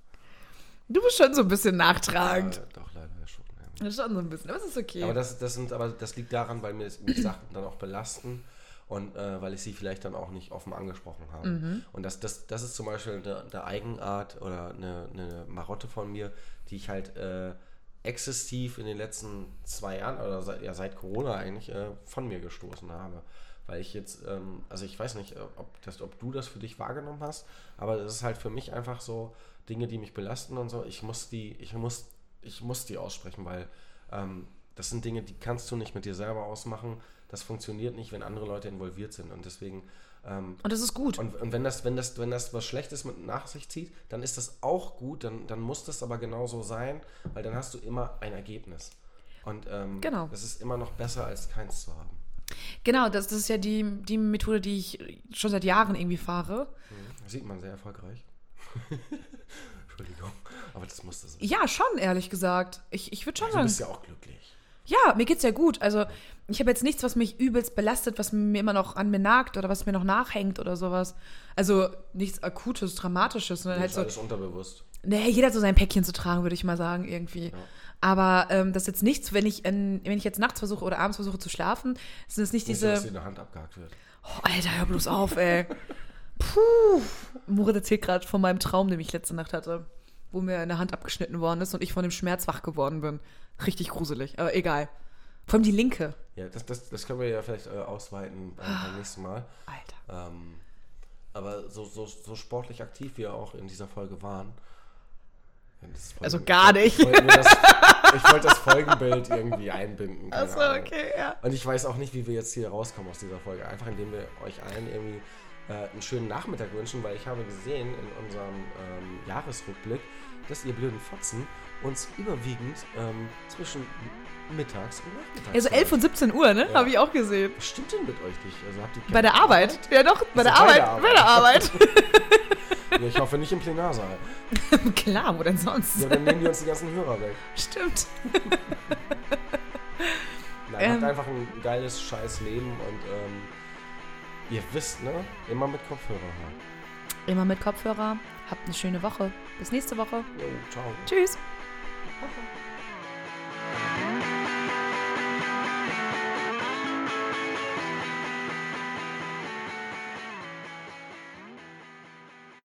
Du bist schon so ein bisschen nachtragend. Ja, doch, leider schon. Ja. Das ist schon so ein bisschen, aber es ist okay. Aber das, das, sind, aber das liegt daran, weil mir Sachen dann auch belasten und äh, weil ich sie vielleicht dann auch nicht offen angesprochen habe. Mhm. Und das, das, das ist zum Beispiel eine, eine Eigenart oder eine, eine Marotte von mir, die ich halt äh, exzessiv in den letzten zwei Jahren oder seit, ja, seit Corona eigentlich äh, von mir gestoßen habe. Weil ich jetzt, ähm, also ich weiß nicht, ob, das, ob du das für dich wahrgenommen hast, aber das ist halt für mich einfach so Dinge, die mich belasten und so. Ich muss die, ich muss, ich muss die aussprechen, weil ähm, das sind Dinge, die kannst du nicht mit dir selber ausmachen. Das funktioniert nicht, wenn andere Leute involviert sind. Und deswegen, ähm, und das ist gut. und, und wenn, das, wenn, das, wenn das was Schlechtes mit nach sich zieht, dann ist das auch gut, dann, dann muss das aber genauso sein, weil dann hast du immer ein Ergebnis. Und ähm, Genau. das ist immer noch besser, als keins zu haben. Genau, das, das ist ja die, die Methode, die ich schon seit Jahren irgendwie fahre. Das sieht man sehr erfolgreich. Entschuldigung, aber das musste sein. Ja, schon, ehrlich gesagt. Ich, ich würde schon Du sagen. bist ja auch glücklich. Ja, mir geht's ja gut. Also, ich habe jetzt nichts, was mich übelst belastet, was mir immer noch an mir nagt oder was mir noch nachhängt oder sowas. Also, nichts Akutes, Dramatisches, sondern halt so. alles unterbewusst. Nee, jeder hat so sein Päckchen zu tragen, würde ich mal sagen, irgendwie. Aber ähm, das ist jetzt nichts, wenn ich, in, wenn ich jetzt nachts versuche oder abends versuche zu schlafen, sind es nicht Nicht so, dass dir diese. eine Hand abgehakt wird. Oh, Alter, hör bloß auf, ey. Puh. Moritz erzählt gerade von meinem Traum, den ich letzte Nacht hatte, wo mir eine Hand abgeschnitten worden ist und ich von dem Schmerz wach geworden bin. Richtig gruselig, aber egal. Vor allem die linke. Ja, das, das, das können wir ja vielleicht äh, ausweiten beim, beim nächsten Mal. Alter. Ähm, aber so, so, so sportlich aktiv wir auch in dieser Folge waren. Also gar nicht. Ich wollte, das, ich wollte das Folgenbild irgendwie einbinden. Achso, okay, ja. Und ich weiß auch nicht, wie wir jetzt hier rauskommen aus dieser Folge. Einfach indem wir euch allen irgendwie äh, einen schönen Nachmittag wünschen, weil ich habe gesehen in unserem ähm, Jahresrückblick, dass ihr blöden Fotzen uns überwiegend ähm, zwischen mittags und nachmittags. Also 11 und 17 Uhr, ne? Ja. Habe ich auch gesehen. Was stimmt denn mit euch nicht? Also habt ihr Bei der Arbeit. Ja doch, bei der bei Arbeit. der Bei der Arbeit. Ja, ich hoffe nicht im Plenarsaal. Klar, wo denn sonst? Ja, dann nehmen die uns die ganzen Hörer weg. Stimmt. Nein, Ähm. habt einfach ein geiles, scheiß Leben und ähm, ihr wisst, ne? Immer mit Kopfhörer hören. Immer mit Kopfhörer. Habt eine schöne Woche. Bis nächste Woche. Jo, ciao. Tschüss. Uhum.